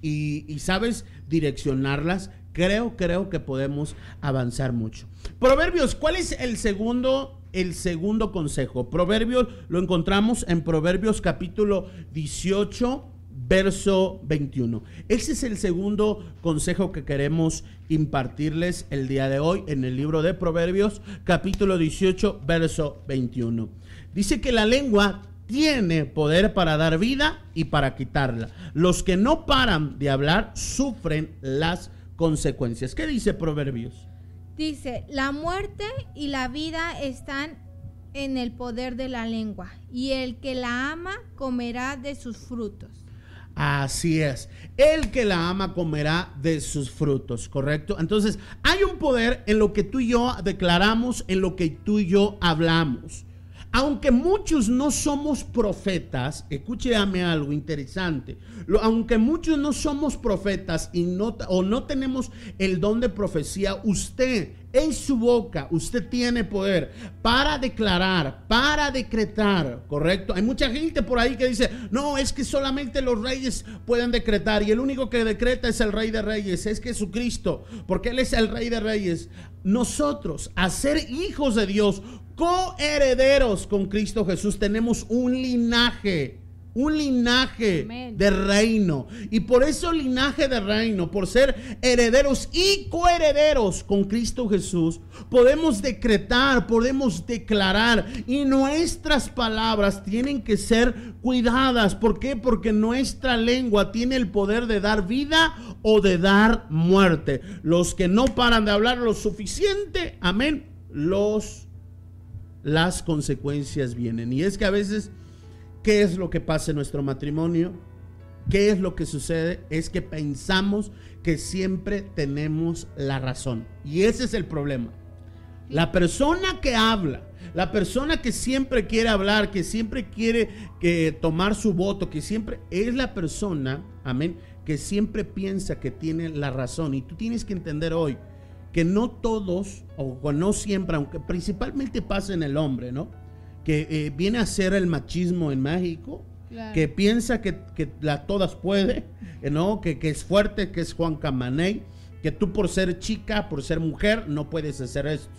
[SPEAKER 2] y, y sabes direccionarlas, creo, creo que podemos avanzar mucho. Proverbios, ¿cuál es el segundo el segundo consejo. Proverbios lo encontramos en Proverbios capítulo 18, verso 21. Ese es el segundo consejo que queremos impartirles el día de hoy en el libro de Proverbios capítulo 18, verso 21. Dice que la lengua tiene poder para dar vida y para quitarla. Los que no paran de hablar sufren las consecuencias. ¿Qué dice Proverbios?
[SPEAKER 3] Dice, la muerte y la vida están en el poder de la lengua, y el que la ama comerá de sus frutos.
[SPEAKER 2] Así es. El que la ama comerá de sus frutos, ¿correcto? Entonces, hay un poder en lo que tú y yo declaramos, en lo que tú y yo hablamos. Aunque muchos no somos profetas, escúchame algo interesante. Aunque muchos no somos profetas y no, o no tenemos el don de profecía, usted en su boca, usted tiene poder para declarar, para decretar, ¿correcto? Hay mucha gente por ahí que dice, no, es que solamente los reyes pueden decretar y el único que decreta es el rey de reyes, es Jesucristo, porque Él es el rey de reyes. Nosotros, a ser hijos de Dios, coherederos con Cristo Jesús. Tenemos un linaje, un linaje de reino. Y por eso linaje de reino, por ser herederos y coherederos con Cristo Jesús, podemos decretar, podemos declarar. Y nuestras palabras tienen que ser cuidadas. ¿Por qué? Porque nuestra lengua tiene el poder de dar vida o de dar muerte. Los que no paran de hablar lo suficiente, amén, los las consecuencias vienen. Y es que a veces, ¿qué es lo que pasa en nuestro matrimonio? ¿Qué es lo que sucede? Es que pensamos que siempre tenemos la razón. Y ese es el problema. La persona que habla, la persona que siempre quiere hablar, que siempre quiere que tomar su voto, que siempre es la persona, amén, que siempre piensa que tiene la razón. Y tú tienes que entender hoy que no todos, o no siempre, aunque principalmente pasa en el hombre, ¿no? Que eh, viene a ser el machismo en México, que piensa que, que, la todas puede, ¿no? Que, que, es fuerte, que es Juan Camaney, que tú por ser chica, por ser mujer, no puedes hacer esto.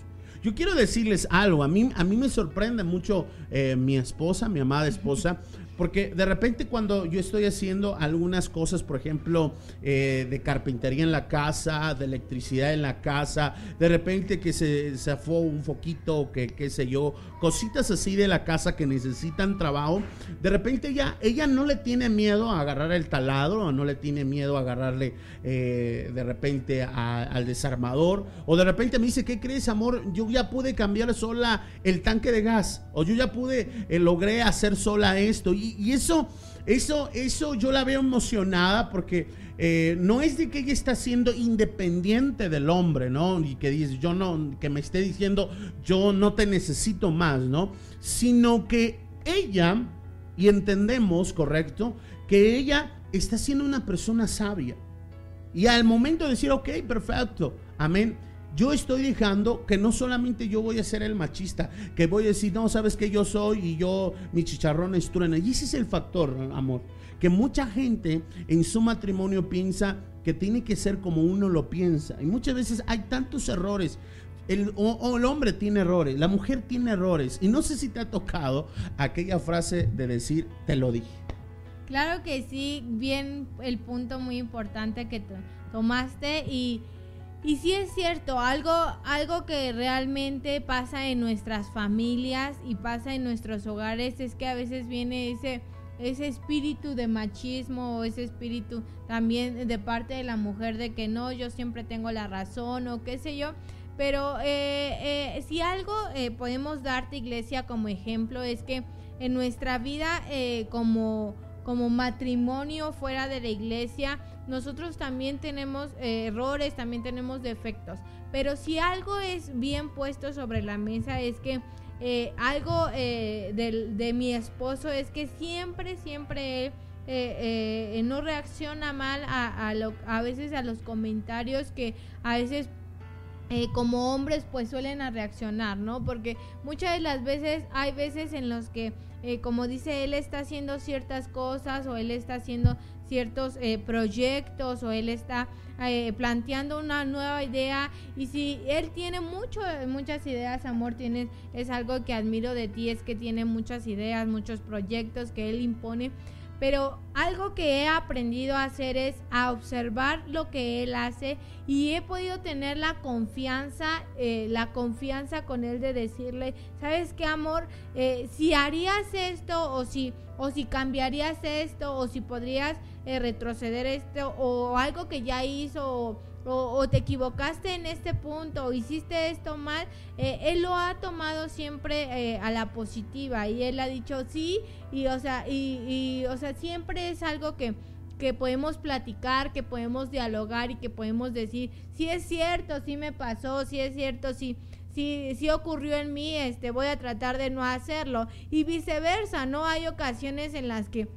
[SPEAKER 2] Yo quiero decirles algo, a mí, a mí me sorprende mucho eh, mi esposa, mi amada esposa, porque de repente cuando yo estoy haciendo algunas cosas, por ejemplo, eh, de carpintería en la casa, de electricidad en la casa, de repente que se zafó un foquito, que qué sé yo, cositas así de la casa que necesitan trabajo, de repente ella, ella no le tiene miedo a agarrar el taladro, o no le tiene miedo a agarrarle eh, de repente al desarmador, o de repente me dice, ¿qué crees, amor? Yo ya pude cambiar sola el tanque de gas, o yo ya pude, eh, logré hacer sola esto. Y eso, eso, eso yo la veo emocionada porque eh, no es de que ella está siendo independiente del hombre, ¿no? Y que dice, yo no, que me esté diciendo, yo no te necesito más, ¿no? Sino que ella, y entendemos, correcto, que ella está siendo una persona sabia. Y al momento de decir, ok, perfecto, amén, yo estoy dejando que no solamente yo voy a ser el machista, que voy a decir, no, sabes que yo soy y yo, mi chicharrón es truena. Y ese es el factor, amor, que mucha gente en su matrimonio piensa que tiene que ser como uno lo piensa. Y muchas veces hay tantos errores. El, el hombre tiene errores, la mujer tiene errores. Y no sé si te ha tocado aquella frase de decir, te lo dije.
[SPEAKER 3] Claro que sí, bien el punto muy importante que to- tomaste y, y sí es cierto, algo, algo que realmente pasa en nuestras familias y pasa en nuestros hogares es que a veces viene ese, ese espíritu de machismo o ese espíritu también de parte de la mujer de que no, yo siempre tengo la razón o qué sé yo. Pero eh, eh, si algo eh, podemos darte, iglesia, como ejemplo, es que en nuestra vida eh, como, como matrimonio fuera de la iglesia, nosotros también tenemos eh, errores, también tenemos defectos. Pero si algo es bien puesto sobre la mesa es que eh, algo eh, del- de, mi esposo es que siempre, siempre él no reacciona mal a, a, lo- a veces a los comentarios que a veces como hombres pues suelen a reaccionar, ¿no? Porque muchas de las veces hay veces en los que, eh, como dice, él está haciendo ciertas cosas o él está haciendo ciertos eh, proyectos o él está eh, planteando una nueva idea y si él tiene muchas ideas, amor, tienes, es algo que admiro de ti, es que tiene muchas ideas, muchos proyectos que él impone. Pero algo que he aprendido a hacer es a observar lo que él hace y he podido tener la confianza, eh, la confianza con él de decirle, ¿sabes qué, amor? Eh, si harías esto o si, o si cambiarías esto o si podrías eh, retroceder esto o algo que ya hizo o, o- te equivocaste en este punto o hiciste esto mal, eh, él lo ha tomado siempre eh, a la positiva y él ha dicho sí y o sea y, o sea siempre es algo que que podemos platicar, que podemos dialogar y que podemos decir, si es cierto, si me pasó, si es cierto, si si, si ocurrió en mí, este voy a tratar de no hacerlo y viceversa, no hay ocasiones en las que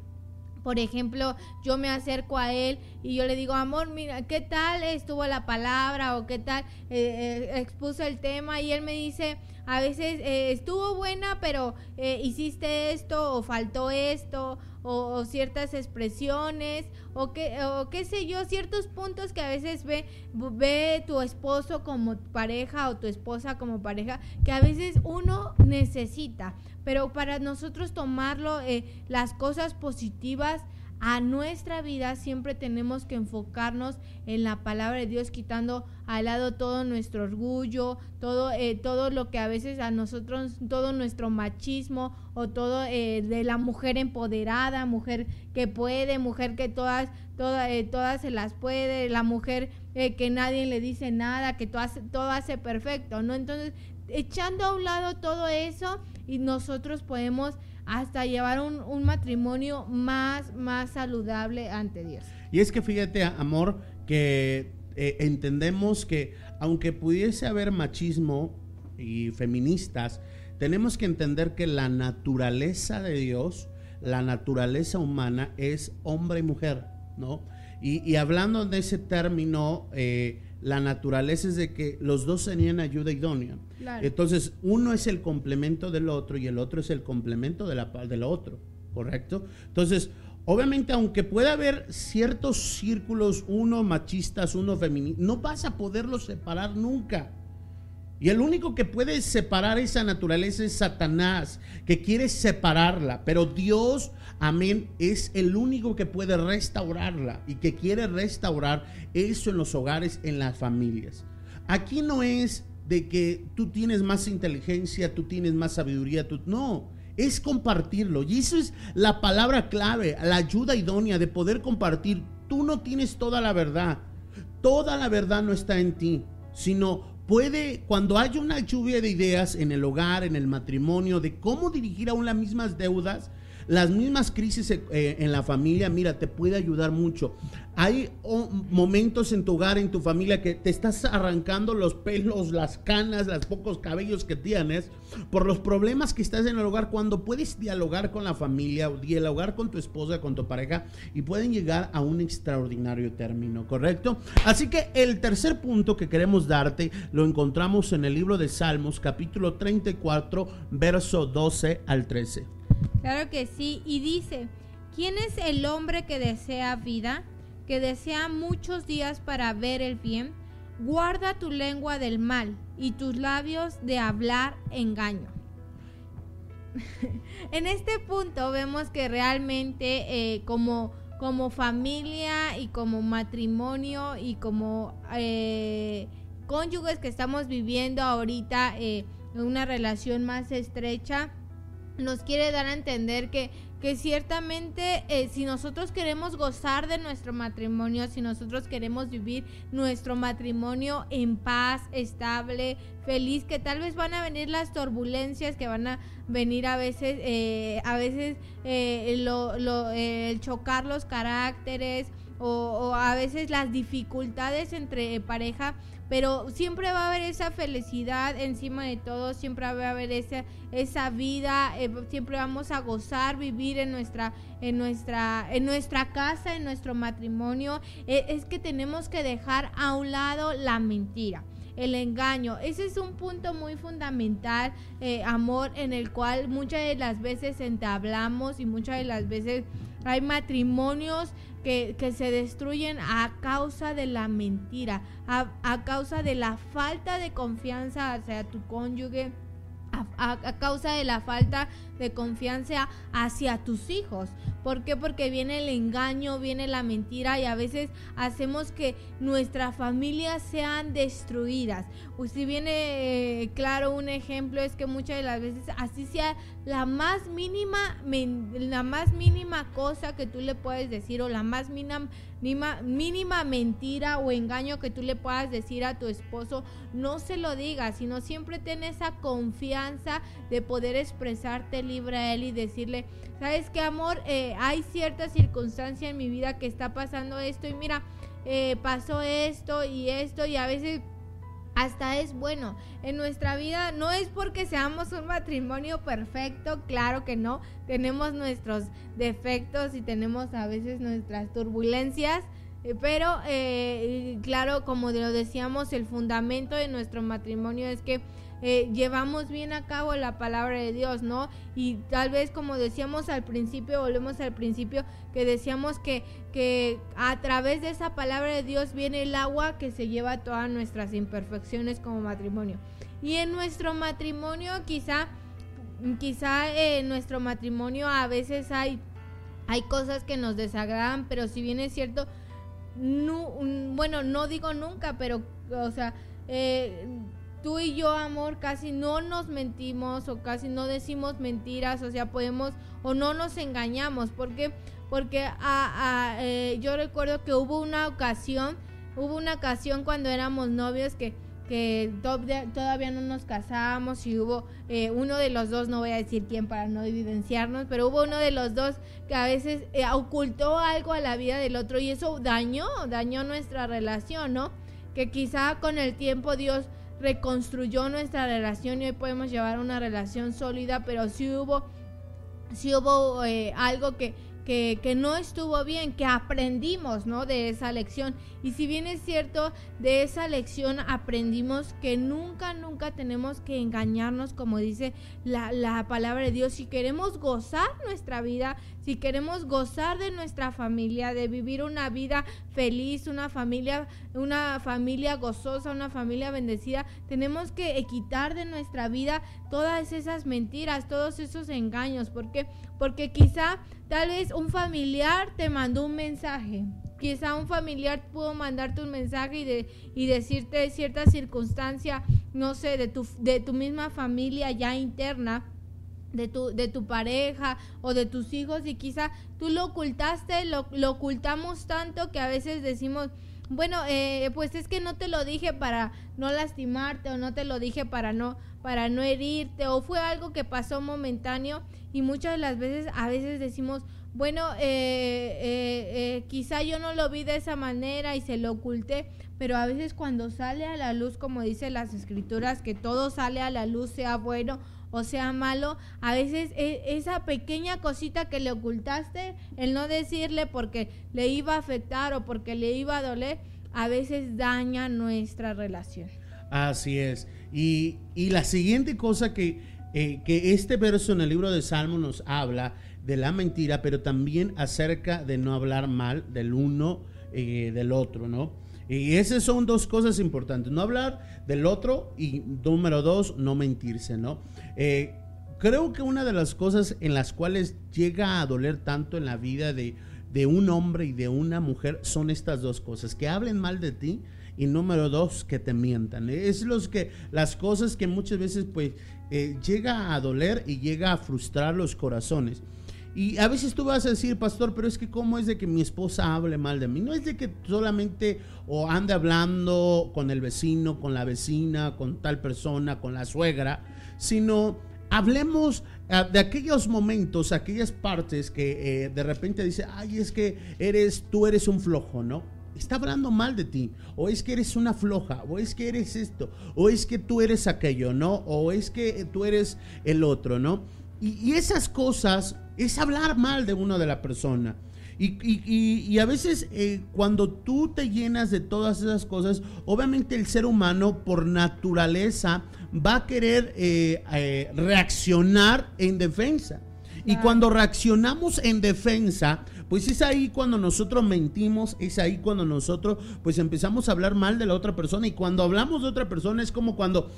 [SPEAKER 3] por ejemplo, yo me acerco a él y yo le digo, amor, mira, ¿qué tal estuvo la palabra o qué tal eh, eh, expuso el tema? Y él me dice, a veces eh, estuvo buena, pero eh, hiciste esto o faltó esto o, ciertas expresiones o qué, o qué sé yo, ciertos puntos que a veces ve, ve tu esposo como pareja o tu esposa como pareja que a veces uno necesita. Pero para nosotros tomarlo, eh, las cosas positivas a nuestra vida, siempre tenemos que enfocarnos en la palabra de Dios, quitando al lado todo nuestro orgullo, todo, eh, todo lo que a veces a nosotros, todo nuestro machismo o todo eh, de la mujer empoderada, mujer que puede, mujer que todas, toda, eh, todas se las puede, la mujer eh, que nadie le dice nada, que todo todo hace perfecto, ¿no? Entonces, echando a un lado todo eso y nosotros podemos hasta llevar un, un matrimonio más, más saludable ante Dios.
[SPEAKER 2] Y es que fíjate, amor, que eh, entendemos que aunque pudiese haber machismo y feministas, tenemos que entender que la naturaleza de Dios, la naturaleza humana es hombre y mujer, ¿no? Y, y hablando de ese término, eh, la naturaleza es de que los dos tenían ayuda idónea.
[SPEAKER 3] Claro.
[SPEAKER 2] Entonces, uno es el complemento del otro y el otro es el complemento de la, del otro, ¿correcto? Entonces, obviamente, aunque pueda haber ciertos círculos, uno machistas, uno feministas, no vas a poderlos separar nunca. Y el único que puede separar esa naturaleza es Satanás, que quiere separarla. Pero Dios, amén, es el único que puede restaurarla y que quiere restaurar eso en los hogares, en las familias. Aquí no es de que tú tienes más inteligencia, tú tienes más sabiduría, tú no. Es compartirlo. Y eso es la palabra clave, la ayuda idónea de poder compartir. Tú no tienes toda la verdad. Toda la verdad no está en ti, sino puede, cuando haya una lluvia de ideas en el hogar, en el matrimonio, de cómo dirigir aún las mismas deudas, Las mismas crisis eh, en la familia, mira, te puede ayudar mucho. Hay oh, momentos en tu hogar, en tu familia, que te estás arrancando los pelos, las canas, los pocos cabellos que tienes por los problemas que estás en el hogar. Cuando puedes dialogar con la familia, o dialogar con tu esposa, con tu pareja, y pueden llegar a un extraordinario término, ¿correcto? Así que el tercer punto que queremos darte lo encontramos en el libro de Salmos, capítulo 34, verso 12 al 13.
[SPEAKER 3] Claro que sí, y dice, ¿quién es el hombre que desea vida? que desea muchos días para ver el bien, guarda tu lengua del mal y tus labios de hablar engaño. en este punto vemos que realmente eh, como, como familia y como matrimonio y como eh, cónyuges que estamos viviendo ahorita eh, una relación más estrecha, nos quiere dar a entender que que ciertamente eh, si nosotros queremos gozar de nuestro matrimonio, si nosotros queremos vivir nuestro matrimonio en paz, estable, feliz, que tal vez van a venir las turbulencias, que van a venir a veces, eh, a veces eh, el chocar los caracteres o a veces las dificultades entre pareja pero siempre va a haber esa felicidad encima de todo, siempre va a haber esa, esa vida, eh, siempre vamos a gozar, vivir en nuestra, en nuestra, en nuestra casa, en nuestro matrimonio. E, es que tenemos que dejar a un lado la mentira el engaño. Ese es un punto muy fundamental, eh, amor, en el cual muchas de las veces entablamos y muchas de las veces hay matrimonios que, se destruyen a causa de la mentira, a, a causa de la falta de confianza hacia tu cónyuge a, causa de la falta de confianza hacia tus hijos. ¿Por qué? Porque viene el engaño, viene la mentira y a veces hacemos que nuestras familias sean destruidas. Pues si viene eh, claro un ejemplo es que muchas de las veces así sea la más mínima la más mínima cosa que tú le puedes decir o la más mínima mínima mentira o engaño que tú le puedas decir a tu esposo, no se lo digas, sino siempre ten esa confianza de poder expresarte libre a él y decirle, ¿sabes qué amor? Eh, hay cierta circunstancia en mi vida que está pasando esto y mira, eh, pasó esto y esto y a veces hasta es bueno. En nuestra vida no es porque seamos un matrimonio perfecto, claro que no. Tenemos nuestros defectos y tenemos a veces nuestras turbulencias. Eh, pero claro, como lo decíamos, el fundamento de nuestro matrimonio es que eh, llevamos bien a cabo la palabra de Dios, ¿no? Y tal vez como decíamos al principio, volvemos al principio, que decíamos que, que a través de esa palabra de Dios viene el agua que se lleva todas nuestras imperfecciones como matrimonio. Y en nuestro matrimonio quizá, quizá en nuestro matrimonio a veces hay, hay cosas que nos desagradan, pero si bien es cierto, no, bueno, no digo nunca, pero, o sea, eh, tú y yo, amor, casi no nos mentimos o casi no decimos mentiras, o sea, podemos o no nos engañamos. Porque a, a, eh, yo recuerdo que hubo una ocasión, hubo una ocasión cuando éramos novios que, que todavía no nos casábamos y hubo eh, uno de los dos, no voy a decir quién para no evidenciarnos, pero hubo uno de los dos que a veces eh, ocultó algo a la vida del otro y eso dañó, dañó nuestra relación, ¿no? Que quizá con el tiempo Dios reconstruyó nuestra relación y hoy podemos llevar una relación sólida, pero sí hubo, sí hubo eh, algo que, que, que, no estuvo bien, que aprendimos, ¿no? De esa lección. Y si bien es cierto, de esa lección aprendimos que nunca, nunca tenemos que engañarnos, como dice la, la palabra de Dios. Si queremos gozar nuestra vida, si queremos gozar de nuestra familia, de vivir una vida feliz, una familia, una familia gozosa, una familia bendecida, tenemos que quitar de nuestra vida todas esas mentiras, todos esos engaños. ¿Por qué? Porque quizá tal vez un familiar te mandó un mensaje. Quizá un familiar pudo mandarte un mensaje y, de, y decirte cierta circunstancia, no sé, de tu, de tu misma familia ya interna de tu, de tu pareja o de tus hijos y quizá tú lo ocultaste, lo, lo ocultamos tanto que a veces decimos, bueno, eh, pues es que no te lo dije para no lastimarte o no te lo dije para no para no herirte o fue algo que pasó momentáneo y muchas de las veces a veces decimos bueno eh, eh, eh, quizá yo no lo vi de esa manera y se lo oculté pero a veces cuando sale a la luz como dice las escrituras que todo sale a la luz sea bueno o sea malo, a veces e- esa pequeña cosita que le ocultaste, el no decirle porque le iba a afectar o porque le iba a doler, a veces daña nuestra relación.
[SPEAKER 2] Así es. Y, y la siguiente cosa que, eh, que este verso en el libro de Salmo nos habla de la mentira, pero también acerca de no hablar mal del uno eh, del otro, ¿no? Y esas son dos cosas importantes, no hablar del otro y número dos, no mentirse, ¿no? Eh, creo que una de las cosas en las cuales llega a doler tanto en la vida de, de un hombre y de una mujer son estas dos cosas, que hablen mal de ti y número dos, que te mientan. Es los que, las cosas que muchas veces pues eh, llega a doler y llega a frustrar los corazones. Y a veces tú vas a decir, pastor, pero es que cómo es de que mi esposa hable mal de mí. No es de que solamente o ande hablando con el vecino, con la vecina, con tal persona, con la suegra, sino hablemos ah, de aquellos momentos, aquellas partes que eh, de repente dice, ay, es que eres, tú eres un flojo, ¿no? Está hablando mal de ti, o es que eres una floja, o es que eres esto, o es que tú eres aquello, ¿no? O es que tú eres el otro, ¿no? Y, y esas cosas es hablar mal de uno de la persona. Y, y- y- y a veces eh, cuando tú te llenas de todas esas cosas, obviamente el ser humano por naturaleza va a querer eh, eh, reaccionar en defensa. Y cuando reaccionamos en defensa, pues es ahí cuando nosotros mentimos, es ahí cuando nosotros pues empezamos a hablar mal de la otra persona. Y cuando hablamos de otra persona es como cuando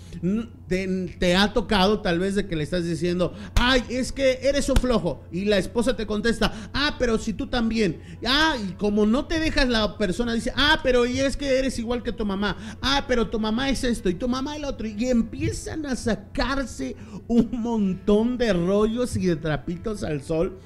[SPEAKER 2] te, te ha tocado tal vez de que le estás diciendo, ay, es que eres un flojo y la esposa te contesta, ah, pero si tú también, ah, y como no te dejas la persona dice, ah, pero y es que eres igual que tu mamá, ah, pero tu mamá es esto y tu mamá el otro y empiezan a sacarse un montón de rollos y de trapitos al sol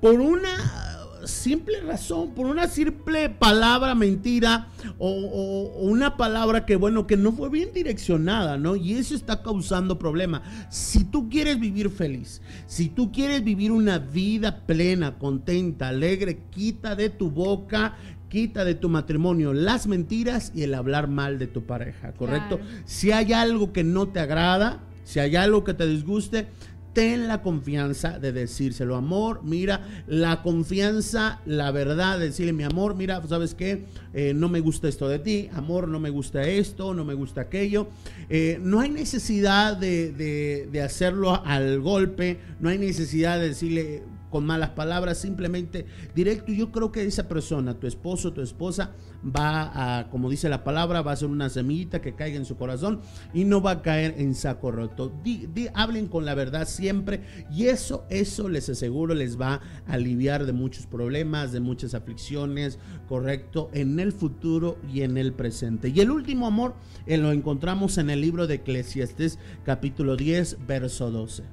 [SPEAKER 2] por una simple razón, por una simple palabra mentira o, o- o una palabra que bueno, que no fue bien direccionada, ¿no? Y eso está causando problema. Si tú quieres vivir feliz, si tú quieres vivir una vida plena, contenta, alegre, quita de tu boca Quita de tu matrimonio las mentiras y el hablar mal de tu pareja, ¿correcto?
[SPEAKER 3] Claro.
[SPEAKER 2] Si hay algo que no te agrada, si hay algo que te disguste, ten la confianza de decírselo. Amor, mira, la confianza, la verdad, de decirle, mi amor, mira, ¿sabes qué? Eh, no me gusta esto de ti, amor, no me gusta esto, no me gusta aquello. Eh, no hay necesidad de, de- de hacerlo al golpe, no hay necesidad de decirle con malas palabras, simplemente directo. Yo creo que esa persona, tu esposo, tu esposa, va a, como dice la palabra, va a ser una semillita que caiga en su corazón y no va a caer en saco roto. Di- di- hablen con la verdad siempre y eso, eso les aseguro les va a aliviar de muchos problemas, de muchas aflicciones, correcto, en el futuro y en el presente. Y el último amor eh, lo encontramos en el libro de Eclesiastes, capítulo 10, verso 12.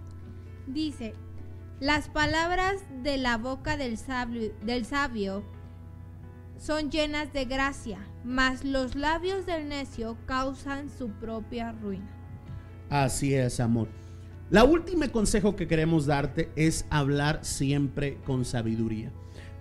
[SPEAKER 3] Dice, las palabras de la boca del sabio, son llenas de gracia, mas los labios del necio causan su propia ruina.
[SPEAKER 2] Así es, amor. La última consejo que queremos darte es hablar siempre con sabiduría.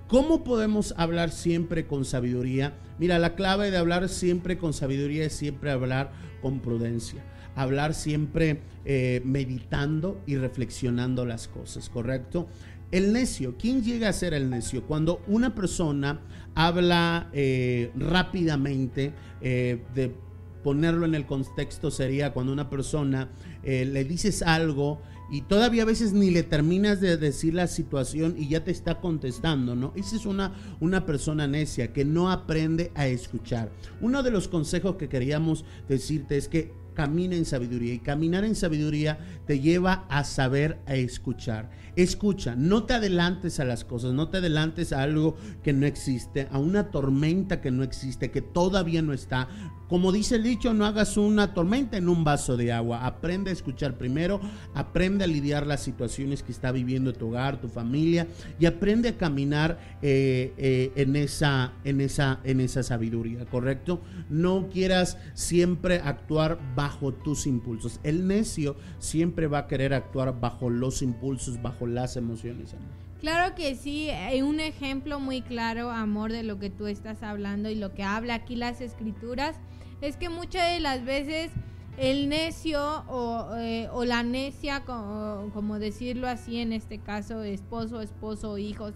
[SPEAKER 2] ¿Cómo podemos hablar siempre con sabiduría? Mira, la clave de hablar siempre con sabiduría es siempre hablar con prudencia. Hablar siempre eh, meditando y reflexionando las cosas, ¿correcto? El necio, ¿quién llega a ser el necio? Cuando una persona habla eh, rápidamente, eh, de ponerlo en el contexto sería cuando una persona le dices algo y todavía a veces ni le terminas de decir la situación y ya te está contestando, ¿no? Esa es una, una persona necia que no aprende a escuchar. Uno de los consejos que queríamos decirte es que camina en sabiduría. Y caminar en sabiduría te lleva a saber a escuchar. Escucha, no te adelantes a las cosas, no te adelantes a algo que no existe, a una tormenta que no existe, que todavía no está. Como dice el dicho, no hagas una tormenta en un vaso de agua. Aprende a escuchar primero, aprende a lidiar las situaciones que está viviendo tu hogar, tu familia y aprende a caminar eh, eh, en, esa, en, esa, en esa sabiduría, ¿correcto? No quieras siempre actuar bajo tus impulsos. El necio siempre va a querer actuar bajo los impulsos, bajo las emociones.
[SPEAKER 3] Claro que sí, hay un ejemplo muy claro, amor, de lo que tú estás hablando y lo que habla aquí las escrituras es que muchas de las veces el necio o, eh, la necia, como, decirlo así en este caso, esposo, esposo, hijos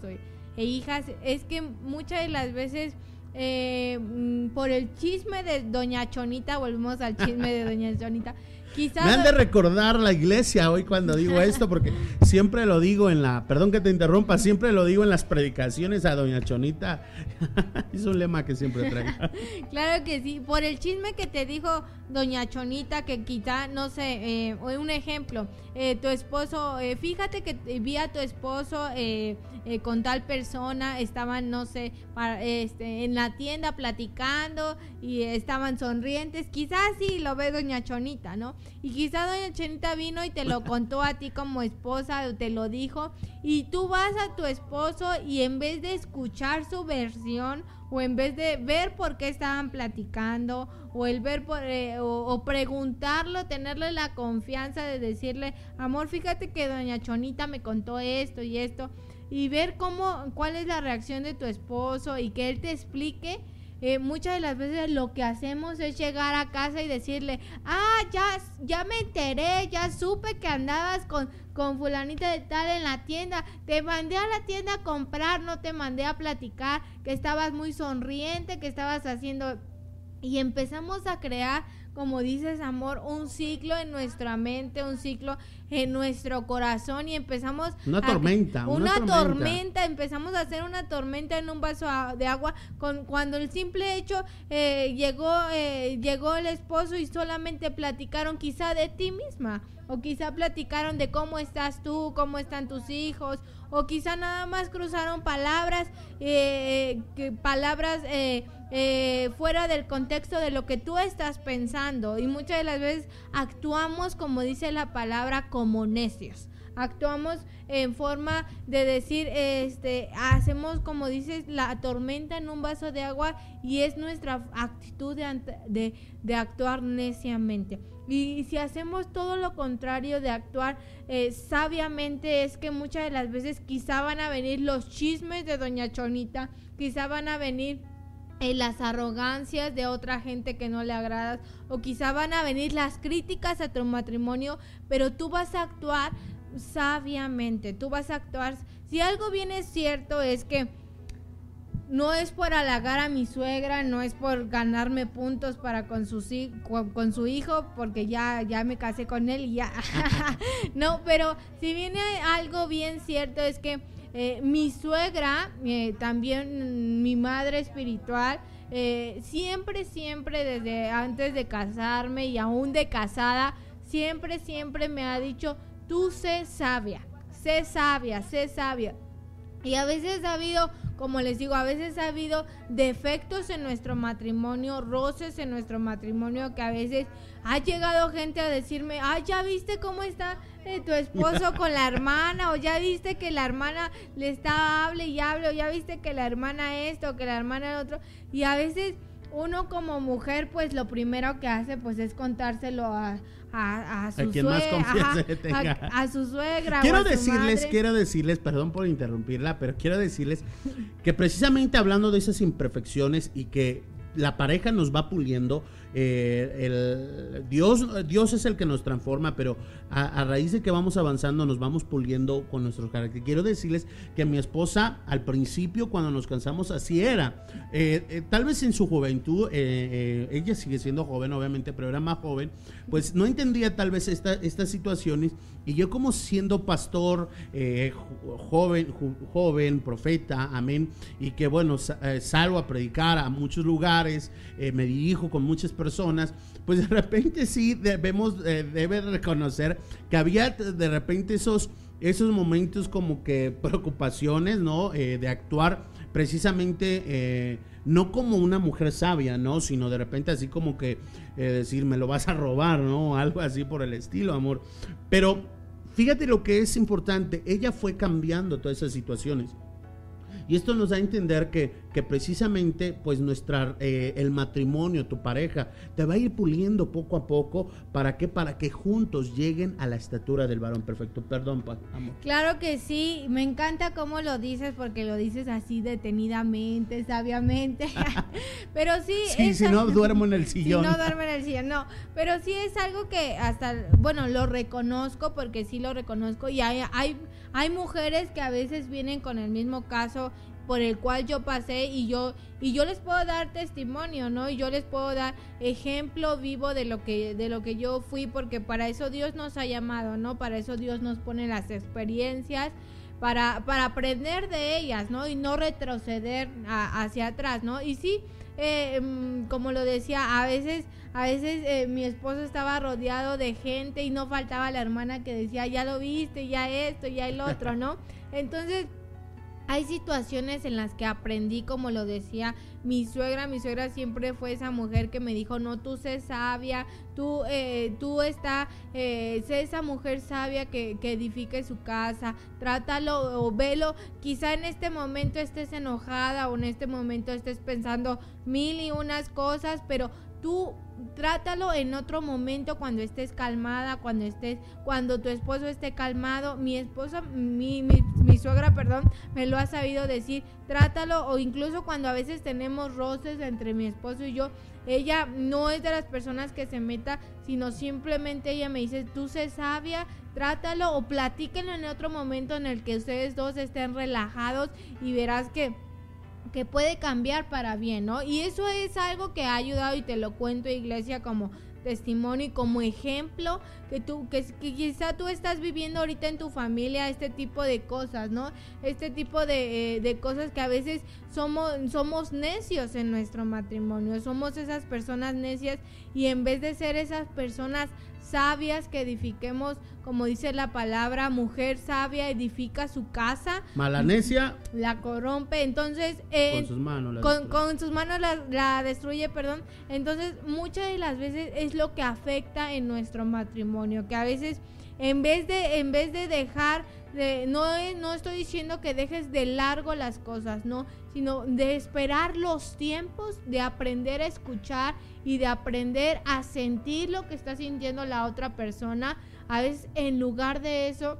[SPEAKER 3] e hijas, es que muchas de las veces eh, mm, por el chisme de Doña Chonita, volvemos al chisme de Doña Chonita,
[SPEAKER 2] me han de recordar la iglesia hoy cuando digo esto, porque siempre lo digo en la, perdón que te interrumpa, siempre lo digo en las predicaciones a Doña Chonita. es un lema que siempre traigo.
[SPEAKER 3] claro que sí, por el chisme que te dijo Doña Chonita, que quizá, no sé, eh, un ejemplo, eh, tu esposo, eh, fíjate que vi a tu esposo eh, eh, con tal persona, estaban, no sé, para, este, en la tienda platicando y estaban sonrientes, quizás sí lo ve Doña Chonita, ¿no? Y quizás Doña Chonita vino y te lo contó a ti como esposa, te lo dijo, y tú vas a tu esposo y en vez de escuchar su versión, o en vez de ver por qué estaban platicando o el ver por, eh, o, preguntarlo, tenerle la confianza de decirle, amor, fíjate que doña Chonita me contó esto y esto y ver cómo cuál es la reacción de tu esposo y que él te explique eh, muchas de las veces lo que hacemos es llegar a casa y decirle, ah, ya, ya me enteré, ya supe que andabas con, con fulanita de tal en la tienda, te mandé a la tienda a comprar, no te mandé a platicar, que estabas muy sonriente, que estabas haciendo... Y empezamos a crear como dices, amor, un ciclo en nuestra mente, un ciclo en nuestro corazón y empezamos...
[SPEAKER 2] Una tormenta.
[SPEAKER 3] Una, tormenta. empezamos a hacer una tormenta en un vaso de agua con, cuando el simple hecho eh, llegó, eh, llegó el esposo y solamente platicaron quizá de ti misma o quizá platicaron de cómo estás tú, cómo están tus hijos, o quizá nada más cruzaron palabras, eh, que, palabras eh, eh, fuera del contexto de lo que tú estás pensando. Y muchas de las veces actuamos, como dice la palabra, como necios. Actuamos en forma de decir, este, hacemos como dices, la tormenta en un vaso de agua y es nuestra actitud de, de actuar neciamente. Y si hacemos todo lo contrario de actuar eh, sabiamente es que muchas de las veces quizá van a venir los chismes de doña Chonita, quizá van a venir eh, las arrogancias de otra gente que no le agradas o quizá van a venir las críticas a tu matrimonio, pero tú vas a actuar sabiamente, tú vas a actuar, si algo viene cierto es que no es por halagar a mi suegra, no es por ganarme puntos para con su, con, su hijo, porque ya, ya me casé con él y ya. no, pero si viene algo bien cierto es que eh, mi suegra, eh, también mi madre espiritual, eh, siempre, siempre desde antes de casarme y aún de casada, siempre, siempre me ha dicho, tú sé sabia, sé sabia, sé sabia. Y a veces ha habido como les digo, a veces ha habido defectos en nuestro matrimonio, roces en nuestro matrimonio, que a veces ha llegado gente a decirme, ah, ya viste cómo está eh, tu esposo con la hermana, o ya viste que la hermana le está hable y hable, o ya viste que la hermana esto, que la hermana otro. Y a veces uno como mujer, pues lo primero que hace, pues es contárselo a a, su suegra, a, su suegra.
[SPEAKER 2] Quiero decirles, quiero decirles, perdón por interrumpirla, pero quiero decirles que precisamente hablando de esas imperfecciones y que la pareja nos va puliendo, eh, Dios, Dios es el que nos transforma, pero a, raíz de que vamos avanzando nos vamos puliendo con nuestros caracteres. Quiero decirles que mi esposa al principio cuando nos cansamos así era. Eh, eh, tal vez en su juventud, ella sigue siendo joven obviamente, pero era más joven, pues no entendía tal vez esta, estas situaciones y yo como siendo pastor, joven, joven, profeta, amén, y que bueno, salgo a predicar a muchos lugares, me dirijo con muchas personas, pues de repente sí debemos, eh, debe reconocer que había de repente esos, esos momentos como que preocupaciones, ¿no? Eh, de actuar precisamente eh, no como una mujer sabia, ¿no? Sino de repente así como que eh, decir, me lo vas a robar, ¿no? Algo así por el estilo, amor. Pero fíjate lo que es importante, ella fue cambiando todas esas situaciones. Y esto nos da a entender que, que precisamente pues nuestra, eh, el matrimonio, tu pareja, te va a ir puliendo poco a poco. ¿Para qué? Para que juntos lleguen a la estatura del varón perfecto. Perdón, pa, amor.
[SPEAKER 3] Claro que sí, me encanta cómo lo dices porque lo dices así detenidamente, sabiamente. pero sí,
[SPEAKER 2] Sí,
[SPEAKER 3] es
[SPEAKER 2] si no duermo en el sillón.
[SPEAKER 3] Si no duermo en el sillón, no. Pero sí es algo que hasta, bueno, lo reconozco porque sí lo reconozco y hay, hay, hay mujeres que a veces vienen con el mismo caso por el cual yo pasé y yo y yo les puedo dar testimonio, ¿no? Y yo les puedo dar ejemplo vivo de lo que de lo que yo fui porque para eso Dios nos ha llamado, ¿no? Para eso Dios nos pone las experiencias para, para aprender de ellas, ¿no? Y no retroceder hacia atrás, ¿no? Y sí, eh, mm, como lo decía, a veces, a veces eh, mi esposo estaba rodeado de gente y no faltaba la hermana que decía, ya lo viste, ya esto, ya el otro, ¿no? Entonces, hay situaciones en las que aprendí, como lo decía mi suegra, mi suegra siempre fue esa mujer que me dijo, no, tú sé sabia, tú, eh, tú está, eh, sé esa mujer sabia que, que edifique su casa, trátalo o velo, quizá en este momento estés enojada o en este momento estés pensando mil y unas cosas, pero tú trátalo en otro momento cuando estés calmada, cuando estés, cuando tu esposo esté calmado. Mi esposa, mi, mi, mi suegra, perdón, me lo ha sabido decir, trátalo o incluso cuando a veces tenemos roces entre mi esposo y yo, ella no es de las personas que se meta, sino simplemente ella me dice, tú sé sabia, trátalo o platíquenlo en otro momento en el que ustedes dos estén relajados y verás que que puede cambiar para bien, ¿no? Y eso es algo que ha ayudado y te lo cuento, iglesia, como testimonio y como ejemplo que tú que, que quizá tú estás viviendo ahorita en tu familia este tipo de cosas no este tipo de, eh, de cosas que a veces somos somos necios en nuestro matrimonio somos esas personas necias y en vez de ser esas personas sabias que edifiquemos como dice la palabra mujer sabia edifica su casa
[SPEAKER 2] Malanesia
[SPEAKER 3] la corrompe entonces eh,
[SPEAKER 2] con sus manos. la
[SPEAKER 3] con, sus manos la, la destruye, perdón. Entonces, muchas de las veces es lo que afecta en nuestro matrimonio, que a veces en vez de en vez de dejar de no no estoy diciendo que dejes de largo las cosas, no, sino de esperar los tiempos de aprender a escuchar y de aprender a sentir lo que está sintiendo la otra persona. A veces en lugar de eso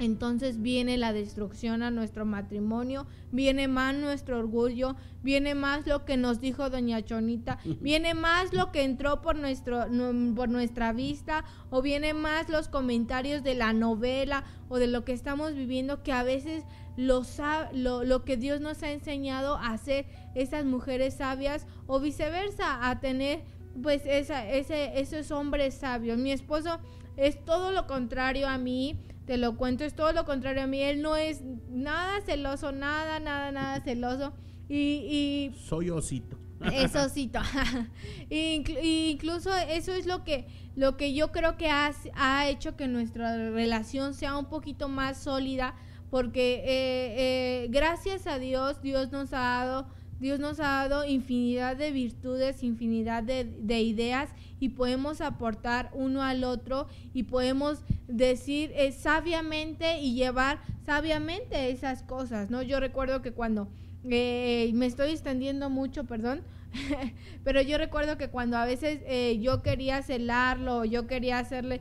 [SPEAKER 3] entonces viene la destrucción a nuestro matrimonio, viene más nuestro orgullo, viene más lo que nos dijo doña Chonita, viene más lo que entró por nuestro nu- por nuestra vista o viene más los comentarios de la novela o de lo que estamos viviendo que a veces lo, lo, lo que Dios nos ha enseñado a hacer esas mujeres sabias o viceversa, a tener pues esa, ese, esos hombres sabios. Mi esposo es todo lo contrario a mí, te lo cuento, es todo lo contrario a mí. Él no es nada celoso, nada, nada, nada celoso. Y, y
[SPEAKER 2] Soy osito.
[SPEAKER 3] eso sí, to- Inclu- incluso eso es lo que, lo que yo creo que ha, ha hecho que nuestra relación sea un poquito más sólida, porque eh, eh, gracias a Dios, Dios nos ha dado, Dios nos ha dado infinidad de virtudes, infinidad de, de ideas y podemos aportar uno al otro y podemos decir eh, sabiamente y llevar sabiamente esas cosas, ¿no? Yo recuerdo que cuando eh, me estoy extendiendo mucho, perdón, pero yo recuerdo que cuando a veces eh, yo quería celarlo, yo quería hacerle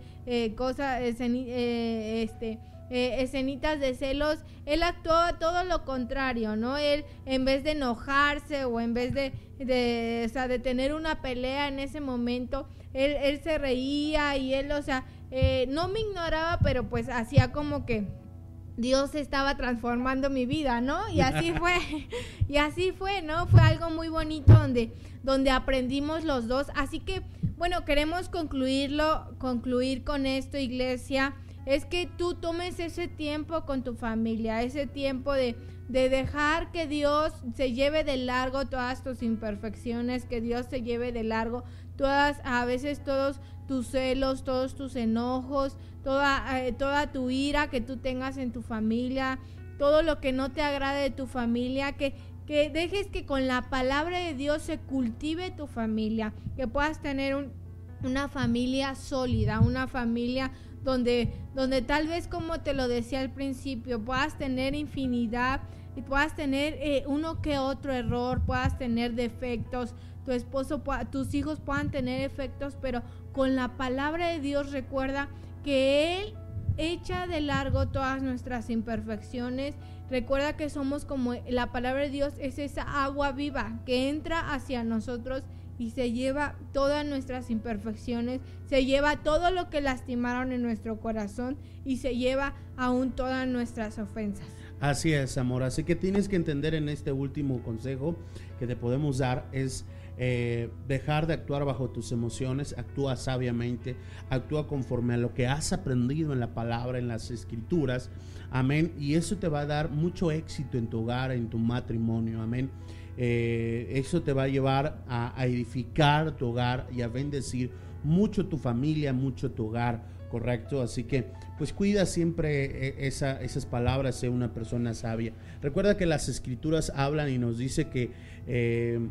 [SPEAKER 3] cosas, este, eh, escenitas de celos, él actuaba todo lo contrario, ¿no? Él en vez de enojarse o en vez de, de, o sea, de tener una pelea en ese momento, él, él se reía y él, o sea, eh, no me ignoraba, pero pues hacía como que Dios estaba transformando mi vida, ¿no? Y así fue, y así fue, ¿no? Fue algo muy bonito donde, donde aprendimos los dos. Así que, bueno, queremos concluirlo, concluir con esto, iglesia. Es que tú tomes ese tiempo con tu familia, ese tiempo de, de dejar que Dios se lleve de largo todas tus imperfecciones, que Dios se lleve de largo todas, a veces todos tus celos, todos tus enojos, toda, eh, toda tu ira que tú tengas en tu familia, todo lo que no te agrade de tu familia, que, que dejes que con la palabra de Dios se cultive tu familia, que puedas tener un, una familia sólida, una familia donde, donde tal vez como te lo decía al principio, puedas tener infinidad y puedas tener eh, uno que otro error, puedas tener defectos, tu esposo, tus hijos puedan tener efectos, pero con la palabra de Dios recuerda que Él echa de largo todas nuestras imperfecciones. Recuerda que somos como la palabra de Dios es esa agua viva que entra hacia nosotros y se lleva todas nuestras imperfecciones, se lleva todo lo que lastimaron en nuestro corazón y se lleva aún todas nuestras ofensas.
[SPEAKER 2] Así es, amor. Así que tienes que entender en este último consejo que te podemos dar es eh, dejar de actuar bajo tus emociones, actúa sabiamente, actúa conforme a lo que has aprendido en la palabra, en las escrituras. Amén. Y eso te va a dar mucho éxito en tu hogar, en tu matrimonio. Amén. Eh, eso te va a llevar a, edificar tu hogar y a bendecir mucho tu familia, mucho tu hogar, ¿correcto? Así que pues cuida siempre eh, esa, esas palabras, sea una persona sabia. Recuerda que las escrituras hablan y nos dice que eh,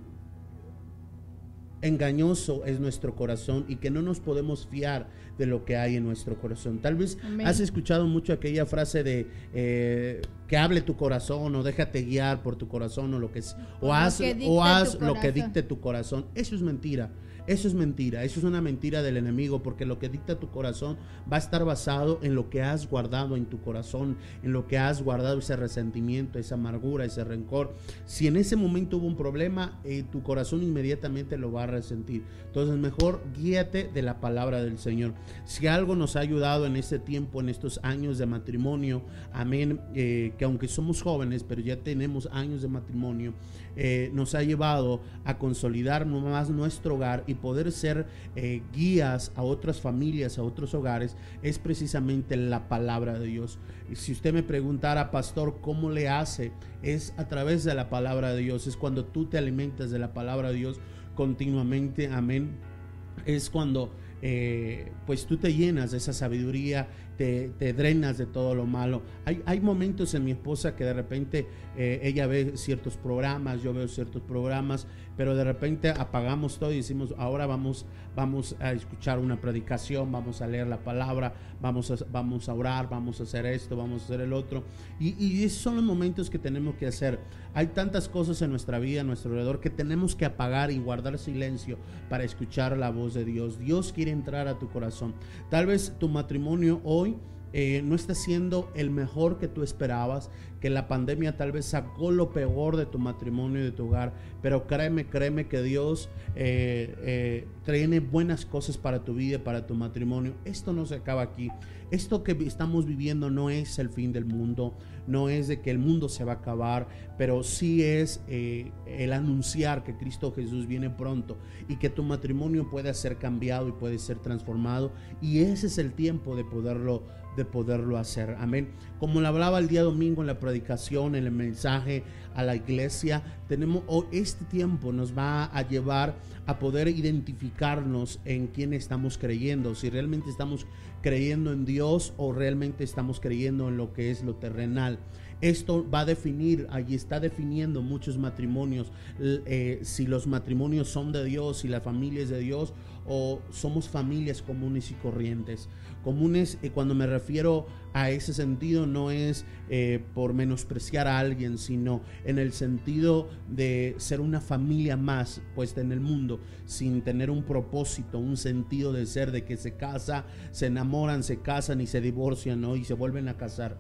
[SPEAKER 2] engañoso es nuestro corazón y que no nos podemos fiar de lo que hay en nuestro corazón. Tal vez has escuchado mucho aquella frase de eh, que hable tu corazón o déjate guiar por tu corazón o lo que o haz, o haz lo que dicte tu corazón. Eso es mentira. Eso es mentira, eso es una mentira del enemigo, porque lo que dicta tu corazón va a estar basado en lo que has guardado en tu corazón, en lo que has guardado ese resentimiento, esa amargura, ese rencor. Si en ese momento hubo un problema, eh, tu corazón inmediatamente lo va a resentir. Entonces mejor guíate de la palabra del Señor. Si algo nos ha ayudado en este tiempo, en estos años de matrimonio, amén, eh, que aunque somos jóvenes, pero ya tenemos años de matrimonio, eh, nos ha llevado a consolidar más nuestro hogar y poder ser eh, guías a otras familias, a otros hogares, es precisamente la palabra de Dios. Y si usted me preguntara, pastor, ¿cómo le hace? Es a través de la palabra de Dios, es cuando tú te alimentas de la palabra de Dios continuamente, amén. Es cuando eh, pues tú te llenas de esa sabiduría te, drenas de todo lo malo. Hay, hay momentos en mi esposa que de repente eh, ella ve ciertos programas, yo veo ciertos programas, pero de repente apagamos todo y decimos, ahora vamos, vamos a escuchar una predicación, vamos a leer la palabra, vamos a, vamos a orar, vamos a hacer esto, vamos a hacer el otro. Y, y esos son los momentos que tenemos que hacer. Hay tantas cosas en nuestra vida, en nuestro alrededor, que tenemos que apagar y guardar silencio para escuchar la voz de Dios. Dios quiere entrar a tu corazón. Tal vez tu matrimonio hoy ruim. Eh, no está siendo el mejor que tú esperabas, que la pandemia tal vez sacó lo peor de tu matrimonio y de tu hogar, pero créeme, créeme que Dios eh, eh, tiene buenas cosas para tu vida, para tu matrimonio. Esto no se acaba aquí. Esto que estamos viviendo no es el fin del mundo, no es de que el mundo se va a acabar, pero sí es el anunciar que Cristo Jesús viene pronto y que tu matrimonio puede ser cambiado y puede ser transformado. Y ese es el tiempo de poderlo de poderlo hacer. Amén. Como lo hablaba el día domingo en la predicación, en el mensaje a la iglesia, tenemos este tiempo nos va a llevar a poder identificarnos en quién estamos creyendo, si realmente estamos creyendo en Dios o realmente estamos creyendo en lo que es lo terrenal. Esto va a definir, allí está definiendo muchos matrimonios, eh, si los matrimonios son de Dios, si la familia es de Dios o somos familias comunes y corrientes. Comunes, cuando me refiero a ese sentido, no es eh, por menospreciar a alguien, sino en el sentido de ser una familia más puesta en el mundo, sin tener un propósito, un sentido de ser, de que se casa, se enamoran, se casan y se divorcian, ¿no? Y se vuelven a casar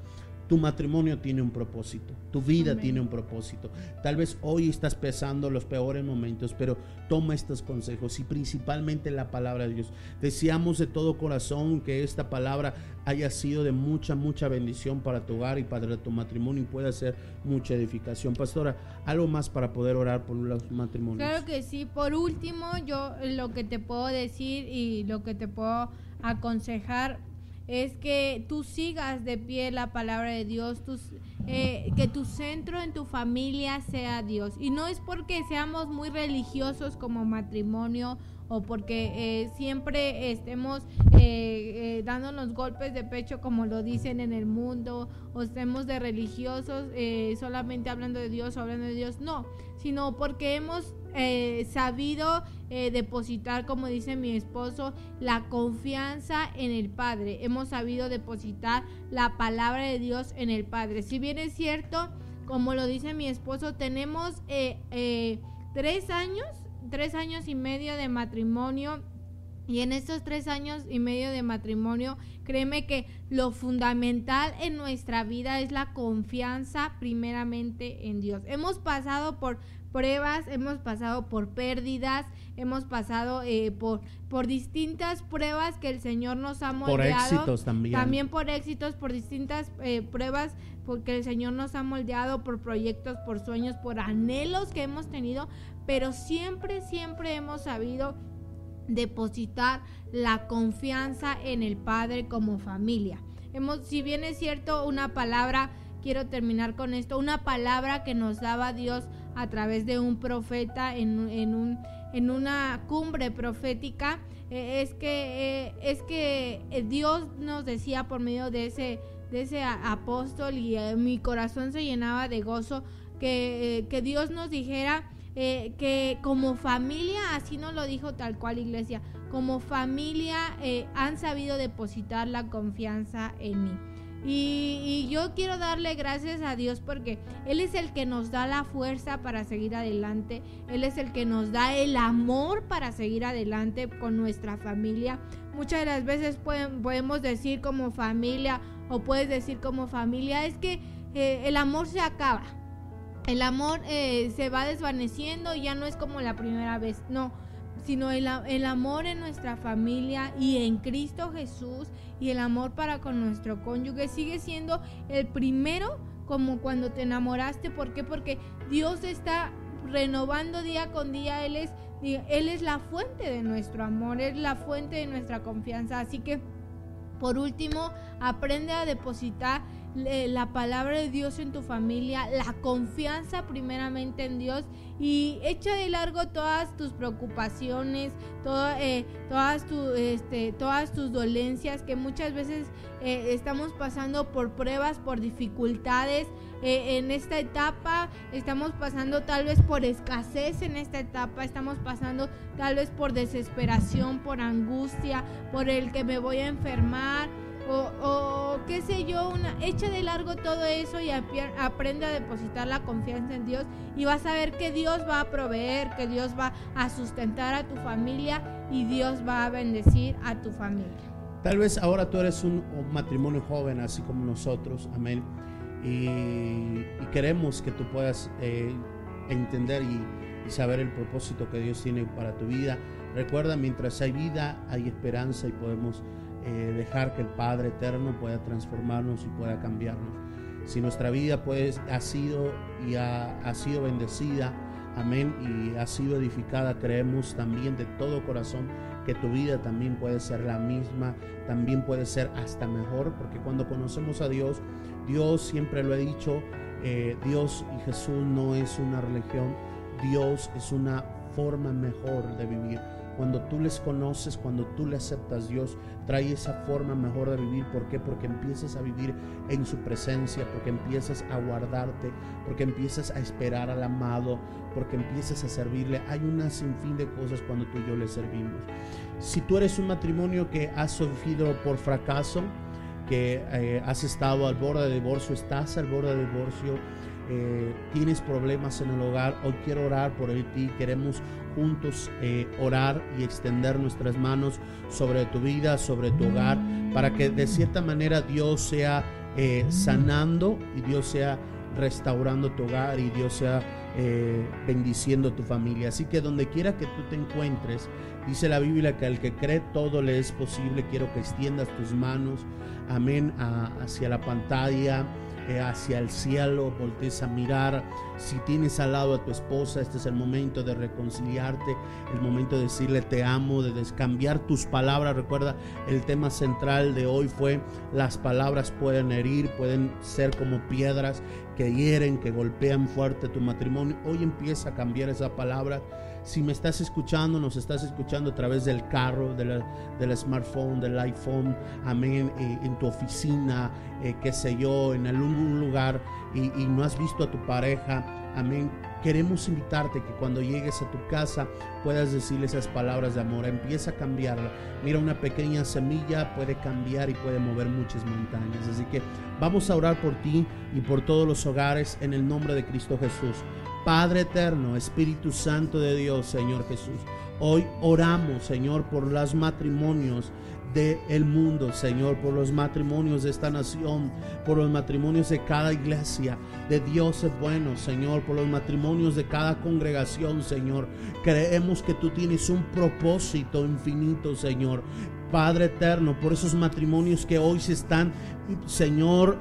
[SPEAKER 2] tu matrimonio tiene un propósito, tu vida tiene un propósito. Tal vez hoy estás pesando los peores momentos, pero toma estos consejos y principalmente la palabra de Dios. Deseamos de todo corazón que esta palabra haya sido de mucha, mucha bendición para tu hogar y para tu matrimonio y pueda ser mucha edificación. Pastora, algo más para poder orar por los matrimonios.
[SPEAKER 3] Claro que sí. Por último, yo lo que te puedo decir y lo que te puedo aconsejar es que tú sigas de pie la palabra de Dios, tus, eh, que tu centro en tu familia sea Dios. Y no es porque seamos muy religiosos como matrimonio o porque eh, siempre estemos eh, eh, dándonos golpes de pecho como lo dicen en el mundo o estemos de religiosos eh, solamente hablando de Dios o hablando de Dios, no, sino porque hemos eh, sabido eh, depositar, como dice mi esposo, la confianza en el Padre. Hemos sabido depositar la palabra de Dios en el Padre. Si bien es cierto, como lo dice mi esposo, tenemos tres años, tres años y medio de matrimonio. Y en estos tres años y medio de matrimonio, créeme que lo fundamental en nuestra vida es la confianza primeramente en Dios. Hemos pasado por pruebas, hemos pasado por pérdidas, hemos pasado eh, por, por distintas pruebas que el Señor nos ha
[SPEAKER 2] Por
[SPEAKER 3] moldeado.
[SPEAKER 2] éxitos también.
[SPEAKER 3] También por éxitos, por distintas eh, pruebas, porque el Señor nos ha moldeado por proyectos, por sueños, por anhelos que hemos tenido, pero siempre, siempre hemos sabido depositar la confianza en el Padre como familia. Hemos, si bien es cierto, una palabra, quiero terminar con esto, una palabra que nos daba Dios a través de un profeta en, en un, en una cumbre profética, eh, es que, eh, es que eh, Dios nos decía por medio de ese, de ese apóstol y mi corazón se llenaba de gozo que, que Dios nos dijera eh, que como familia, así nos lo dijo tal cual iglesia, como familia eh, han sabido depositar la confianza en mí. Y, yo quiero darle gracias a Dios porque Él es el que nos da la fuerza para seguir adelante. Él es el que nos da el amor para seguir adelante con nuestra familia. Muchas de las veces pueden- podemos decir como familia o puedes decir como familia es que eh, el amor se acaba. El amor eh, se va desvaneciendo y ya no es como la primera vez. No, sino el, el amor en nuestra familia y en Cristo Jesús y el amor para con nuestro cónyuge sigue siendo el primero como cuando te enamoraste. ¿Por qué? Porque Dios está renovando día con día. Él es, Él es la fuente de nuestro amor, es la fuente de nuestra confianza. Así que, por último, aprende a depositar la palabra de Dios en tu familia, la confianza primeramente en Dios y echa de largo todas tus preocupaciones, eh, este, todas tus dolencias que muchas veces eh, estamos pasando por pruebas, por dificultades. eh, en esta etapa estamos pasando tal vez por escasez en esta etapa, estamos pasando tal vez por desesperación, por angustia, por el que me voy a enfermar sé yo, una, echa de largo todo eso y aprende a depositar la confianza en Dios y vas a ver que Dios va a proveer, que Dios va a sustentar a tu familia y Dios va a bendecir a tu familia.
[SPEAKER 2] Tal vez ahora tú eres un, matrimonio joven, así como nosotros, amén. Y, queremos que tú puedas eh, entender y saber el propósito que Dios tiene para tu vida. Recuerda, mientras hay vida, hay esperanza y podemos eh, dejar que el Padre Eterno pueda transformarnos y pueda cambiarnos. Si nuestra vida pues ha sido y ha, ha sido bendecida, amén, y ha sido edificada, creemos también de todo corazón que tu vida también puede ser la misma, también puede ser hasta mejor, porque cuando conocemos a Dios, Dios siempre lo he dicho, eh, Dios y Jesús no es una religión, Dios es una forma mejor de vivir. Cuando tú les conoces, cuando tú le aceptas, Dios trae esa forma mejor de vivir. ¿Por qué? Porque empiezas a vivir en su presencia, porque empiezas a guardarte, porque empiezas a esperar al amado, porque empiezas a servirle. Hay una sinfín de cosas cuando tú y yo le servimos. Si tú eres un matrimonio que has sufrido por fracaso, que eh, has estado al borde de divorcio, estás al borde de divorcio, eh, tienes problemas en el hogar, hoy quiero orar por ti, queremos juntos eh, orar y extender nuestras manos sobre tu vida, sobre tu hogar, para que de cierta manera Dios sea eh, sanando y Dios sea restaurando tu hogar y Dios sea eh, bendiciendo tu familia. Así que donde quiera que tú te encuentres, dice la Biblia que al que cree todo le es posible. Quiero que extiendas tus manos, amén, hacia la pantalla. Eh, hacia el cielo, voltees a mirar. Si tienes al lado a tu esposa, este es el momento de reconciliarte, el momento de decirle te amo, de descambiar tus palabras. Recuerda, el tema central de hoy fue las palabras pueden herir, pueden ser como piedras que hieren, que golpean fuerte tu matrimonio. Hoy empieza a cambiar esa palabra. Si me estás escuchando, nos estás escuchando a través del carro, de la- del smartphone, del iPhone, amén, eh, en tu oficina, eh, qué sé yo, en algún lugar y, y no has visto a tu pareja, amén. Queremos invitarte que cuando llegues a tu casa puedas decirle esas palabras de amor. Empieza a cambiarla. Mira, una pequeña semilla puede cambiar y puede mover muchas montañas. Así que vamos a orar por ti y por todos los hogares en el nombre de Cristo Jesús. Padre eterno, Espíritu Santo de Dios, Señor Jesús. Hoy oramos, Señor, por los matrimonios del mundo, Señor, por los matrimonios de esta nación, por los matrimonios de cada iglesia, de Dios es bueno, Señor, por los matrimonios de cada congregación, Señor. Creemos que tú tienes un propósito infinito, Señor. Padre eterno, por esos matrimonios que hoy se están, Señor,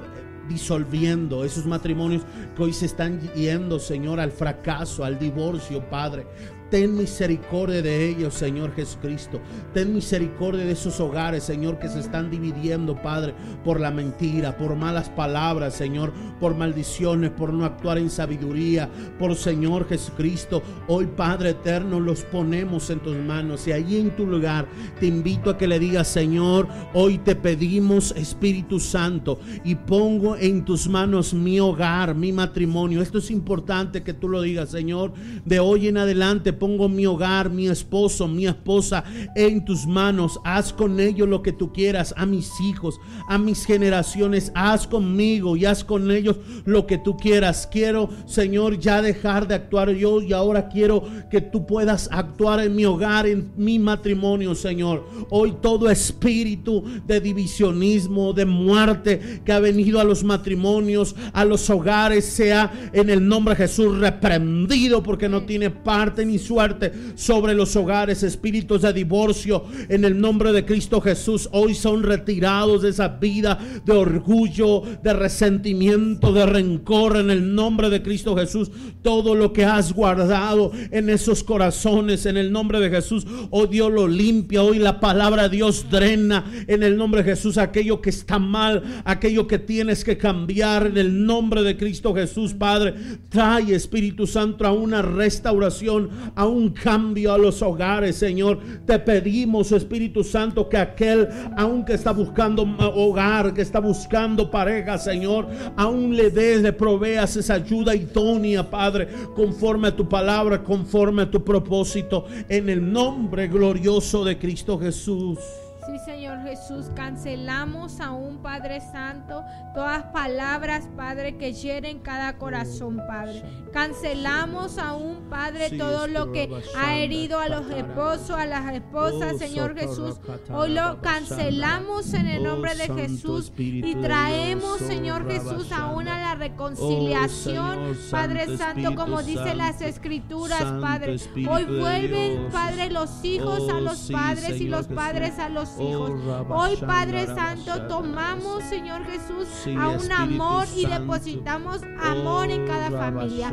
[SPEAKER 2] disolviendo, esos matrimonios que hoy se están yendo, Señor, al fracaso, al divorcio, Padre. Ten misericordia de ellos, Señor Jesucristo. Ten misericordia de esos hogares, Señor, que se están dividiendo, Padre, por la mentira, por malas palabras, Señor, por maldiciones, por no actuar en sabiduría, por Señor Jesucristo. Hoy, Padre eterno, los ponemos en tus manos y allí en tu lugar te invito a que le digas, Señor, hoy te pedimos, Espíritu Santo, y pongo en tus manos mi hogar, mi matrimonio. Esto es importante que tú lo digas, Señor. De hoy en adelante pongo mi hogar, mi esposo, mi esposa en tus manos. Haz con ellos lo que tú quieras, a mis hijos, a mis generaciones. Haz conmigo y haz con ellos lo que tú quieras. Quiero, Señor, ya dejar de actuar yo y ahora quiero que tú puedas actuar en mi hogar, en mi matrimonio, Señor. Hoy todo espíritu de divisionismo, de muerte que ha venido a los matrimonios, a los hogares, sea en el nombre de Jesús reprendido porque no tiene parte ni suerte sobre los hogares, espíritus de divorcio en el nombre de Cristo Jesús. Hoy son retirados de esa vida de orgullo, de resentimiento, de rencor en el nombre de Cristo Jesús. Todo lo que has guardado en esos corazones en el nombre de Jesús, hoy Dios lo limpia. Hoy la palabra de Dios drena en el nombre de Jesús aquello que está mal, aquello que tienes que cambiar en el nombre de Cristo Jesús, Padre. Trae Espíritu Santo a una restauración, a un cambio a los hogares, Señor. Te pedimos, Espíritu Santo, que aquel, aunque está buscando hogar, que está buscando pareja, Señor, aún le des, le proveas esa ayuda idónea, Padre, conforme a tu palabra, conforme a tu propósito, en el nombre glorioso de Cristo Jesús.
[SPEAKER 3] Sí, Señor Jesús, cancelamos a un Padre Santo todas palabras, Padre, que hieren cada corazón, Padre. Cancelamos a un Padre todo lo que ha herido a los esposos, a las esposas,
[SPEAKER 2] Oh,
[SPEAKER 3] Señor Jesús. Hoy lo cancelamos en el
[SPEAKER 2] Oh,
[SPEAKER 3] nombre de
[SPEAKER 2] Santo
[SPEAKER 3] Jesús y traemos,
[SPEAKER 2] oh,
[SPEAKER 3] Señor Jesús, aún a la reconciliación, Padre
[SPEAKER 2] Santo
[SPEAKER 3] como dice las Escrituras, Padre. Hoy vuelven. Padre, los hijos a
[SPEAKER 2] Oh,
[SPEAKER 3] los padres y los padres a los
[SPEAKER 2] Oh,
[SPEAKER 3] hijos.
[SPEAKER 2] Rabashanda,
[SPEAKER 3] Hoy, Padre Santo, tomamos, Señor Jesús, a un amor y depositamos amor en cada
[SPEAKER 2] Oh,
[SPEAKER 3] familia.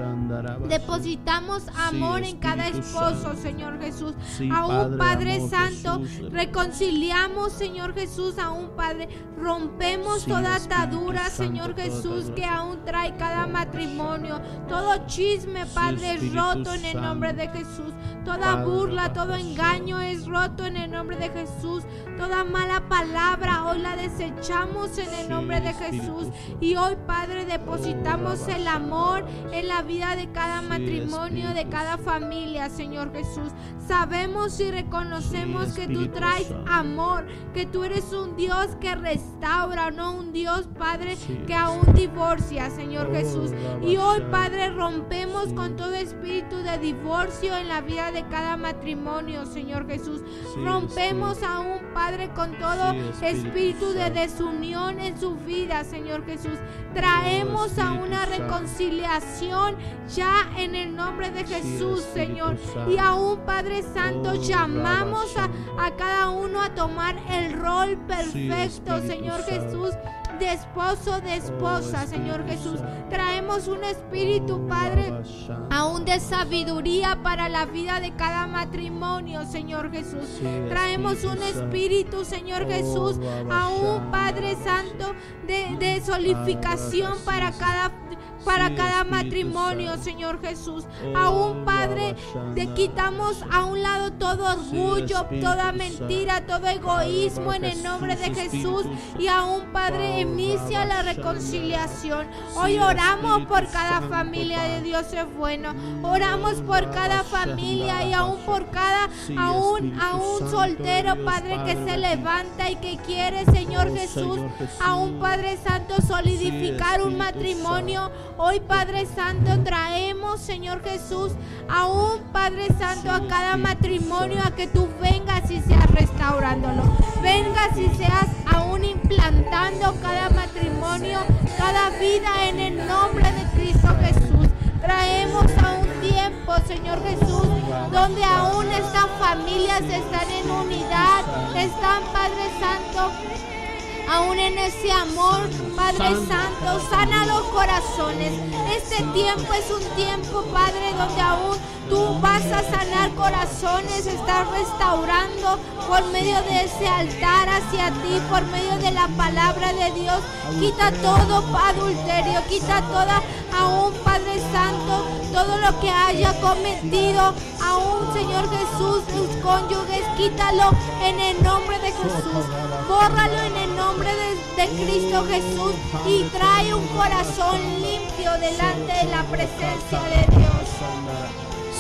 [SPEAKER 3] Depositamos amor en cada esposo. Señor Jesús. A un
[SPEAKER 2] Padre,
[SPEAKER 3] Santo, reconciliamos, Señor Jesús, a un Padre. Rompemos toda atadura, Señor Jesús, que aún trae cada matrimonio. Todo chisme, Padre, es roto en el nombre de Jesús. Toda burla, todo engaño es roto en el nombre de Jesús. Toda mala palabra hoy la desechamos en el nombre de Jesús. Y hoy, Padre, depositamos el amor en la vida de cada matrimonio, de cada familia, Señor Jesús. Sabemos y reconocemos que tú traes amor, que tú eres un Dios que restaura, no un Dios, Padre, que aún divorcia, Señor
[SPEAKER 2] Oh,
[SPEAKER 3] Jesús. Y hoy. Padre, rompemos con todo espíritu de divorcio en la vida de cada matrimonio, Señor Jesús. Rompemos aún, Padre, con todo
[SPEAKER 2] Sí, Espíritu
[SPEAKER 3] espíritu de desunión en su vida, Señor Jesús. Traemos a una reconciliación ya en el nombre de Jesús, Señor.
[SPEAKER 2] Santo.
[SPEAKER 3] Y aún, Padre Santo,
[SPEAKER 2] Oh,
[SPEAKER 3] llamamos a, a cada uno a tomar el rol perfecto, Señor
[SPEAKER 2] Santo.
[SPEAKER 3] Jesús. De esposo, de esposa, Señor Jesús. Traemos un espíritu, Padre, aún de sabiduría para la vida de cada matrimonio, Señor Jesús. Traemos un espíritu, Señor Jesús, aún, Padre Santo, de, de solidificación para cada para cada matrimonio, Señor Jesús. Aún, Padre, te quitamos a un lado todo orgullo, toda mentira, todo egoísmo en el nombre de Jesús. Y aún, Padre, inicia la reconciliación. Hoy oramos por cada familia de Dios es bueno. Oramos por cada familia y aún por cada, aún, aún soltero, Padre, que se levanta y que quiere, Señor Jesús, aún, Padre Santo, solidificar un matrimonio. Hoy, Padre Santo, traemos, Señor Jesús, aún, Padre Santo, a cada matrimonio a que tú vengas y seas restaurándolo. Vengas y seas aún implantando cada matrimonio, cada vida en el nombre de Cristo Jesús. Traemos a un tiempo, Señor Jesús, donde aún estas familias están en unidad, están, Padre Santo, aún en ese amor, Padre Santo, sana los corazones. Este tiempo es un tiempo, Padre, donde aún tú vas a sanar corazones, estás restaurando por medio de ese altar hacia ti, por medio de la palabra de Dios. Quita todo adulterio, quita toda, aún Padre Santo, todo lo que haya cometido, aún Señor Jesús, tus cónyuges, quítalo en el nombre de Jesús. Bórralo en el nombre de Cristo Jesús y trae un corazón limpio delante de la presencia de Dios.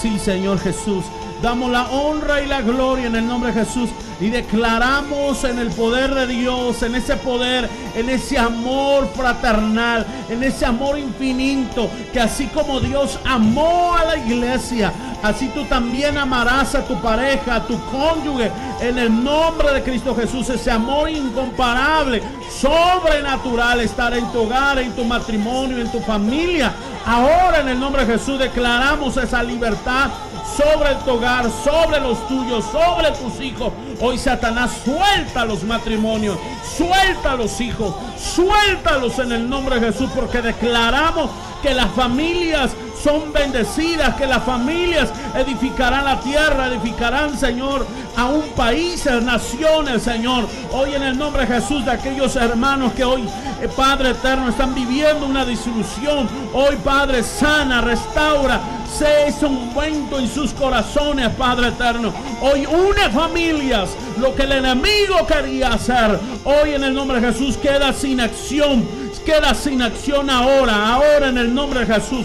[SPEAKER 2] Sí, Señor Jesús. Damos la honra y la gloria en el nombre de Jesús y declaramos en el poder de Dios, en ese poder, en ese amor fraternal, en ese amor infinito, que así como Dios amó a la iglesia, así tú también amarás a tu pareja, a tu cónyuge, en el nombre de Cristo Jesús, ese amor incomparable, sobrenatural, estar en tu hogar, en tu matrimonio, en tu familia. Ahora en el nombre de Jesús declaramos esa libertad sobre tu hogar, sobre los tuyos, sobre tus hijos. Hoy Satanás suelta los matrimonios, suelta los hijos, suéltalos en el nombre de Jesús porque declaramos que las familias son bendecidas, que las familias edificarán la tierra, edificarán, Señor, a un país, naciones, Señor. Hoy en el nombre de Jesús, de aquellos hermanos que hoy, eh, Padre eterno, están viviendo una disolución. Hoy, Padre, sana, restaura, se hizo un ungüento en sus corazones, Padre eterno. Hoy une familias, lo que el enemigo quería hacer. Hoy en el nombre de Jesús queda sin acción, queda sin acción ahora, ahora en el nombre de Jesús.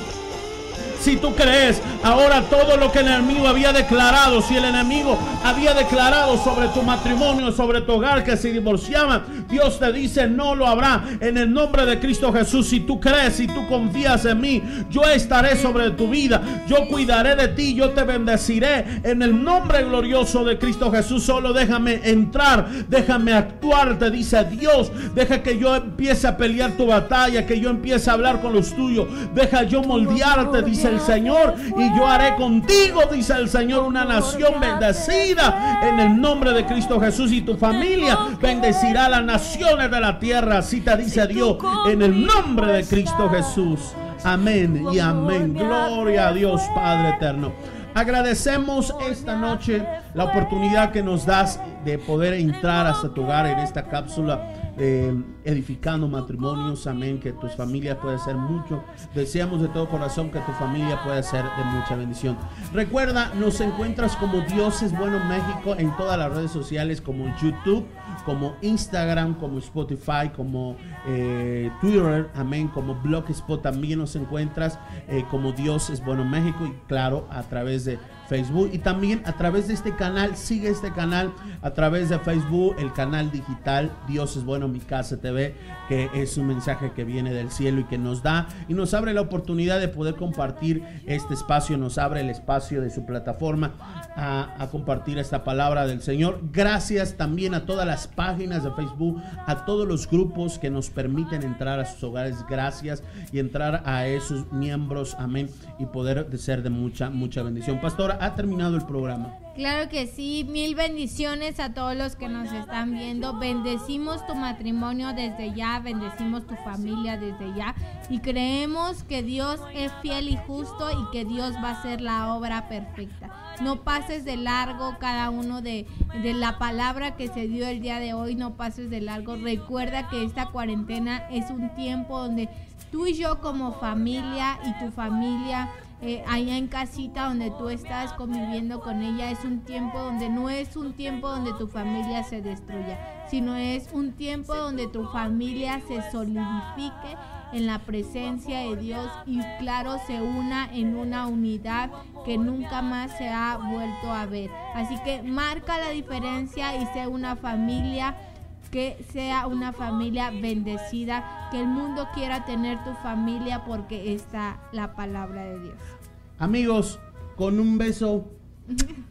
[SPEAKER 2] Si tú crees ahora todo lo que el enemigo había declarado, si el enemigo había declarado sobre tu matrimonio, sobre tu hogar que se divorciaban, Dios te dice no lo habrá en el nombre de Cristo Jesús. Si tú crees, si tú confías en mí, yo estaré sobre tu vida, yo cuidaré de ti, yo te bendeciré en el nombre glorioso de Cristo Jesús. Solo déjame entrar, déjame actuar, te dice Dios. Deja que yo empiece a pelear tu batalla, que yo empiece a hablar con los tuyos. Deja yo moldearte, dice el Señor, y yo haré contigo, dice el Señor, una nación bendecida en el nombre de Cristo Jesús y tu familia bendecirá las naciones de la tierra, así te dice Dios, en el nombre de Cristo Jesús. Amén y amén. Gloria a Dios, Padre eterno. Agradecemos esta noche la oportunidad que nos das de poder entrar hasta tu hogar en esta cápsula eh, edificando matrimonios. Amén. Que tus familias puedan ser mucho. Deseamos de todo corazón que tu familia pueda ser de mucha bendición. Recuerda, nos encuentras como Dios es bueno México en todas las redes sociales como YouTube, como Instagram, como Spotify, como eh, Twitter. Amén. Como Blogspot también nos encuentras eh, como Dios es bueno México y claro a través de Facebook y también a través de este canal, sigue este canal a través de Facebook, el canal digital Dios es bueno, mi casa TV, que es un mensaje que viene del cielo y que nos da y nos abre la oportunidad de poder compartir este espacio, nos abre el espacio de su plataforma a, compartir esta palabra del Señor. Gracias también a todas las páginas de Facebook, a todos los grupos que nos permiten entrar a sus hogares, gracias y entrar a esos miembros, amén, y poder ser de mucha, mucha bendición. Pastora, ha terminado el programa.
[SPEAKER 3] Claro que sí, mil bendiciones a todos los que nos están viendo. Bendecimos tu matrimonio desde ya, bendecimos tu familia desde ya y creemos que Dios es fiel y justo y que Dios va a hacer la obra perfecta. No pases de largo cada uno de, de la palabra que se dio el día de hoy, no pases de largo. Recuerda que esta cuarentena es un tiempo donde tú y yo como familia y tu familia eh, allá en casita donde tú estás conviviendo con ella es un tiempo donde no es un tiempo donde tu familia se destruya, sino es un tiempo donde tu familia se solidifique en la presencia de Dios y claro se una en una unidad que nunca más se ha vuelto a ver. Así que marca la diferencia y sea una familia que sea una familia bendecida, que el mundo quiera tener tu familia porque está la palabra de Dios.
[SPEAKER 2] Amigos, con un beso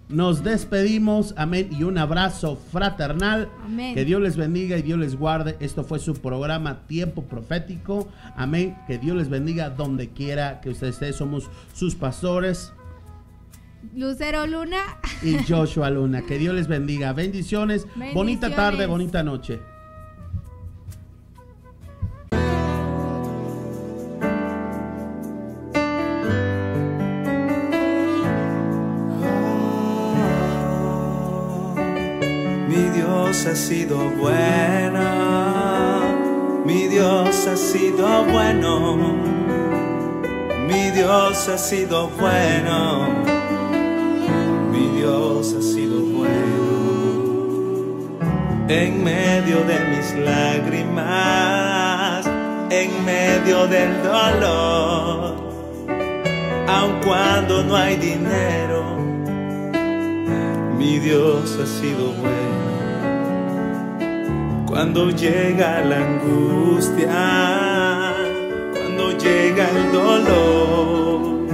[SPEAKER 2] nos despedimos, amén, y un abrazo fraternal.
[SPEAKER 3] Amén.
[SPEAKER 2] Que Dios les bendiga y Dios les guarde. Esto fue su programa Tiempo Profético. Amén. Que Dios les bendiga donde quiera que ustedes estén. Somos sus pastores
[SPEAKER 3] Lucero Luna.
[SPEAKER 2] y Joshua Luna. Que Dios les bendiga. Bendiciones. Bonita tarde, bonita noche.
[SPEAKER 4] Mi Dios ha sido bueno, mi Dios ha sido bueno, mi Dios ha sido bueno, mi Dios ha sido bueno. En medio de mis lágrimas, en medio del dolor, aun cuando no hay dinero mi Dios ha sido bueno. Cuando llega la angustia, cuando llega el dolor,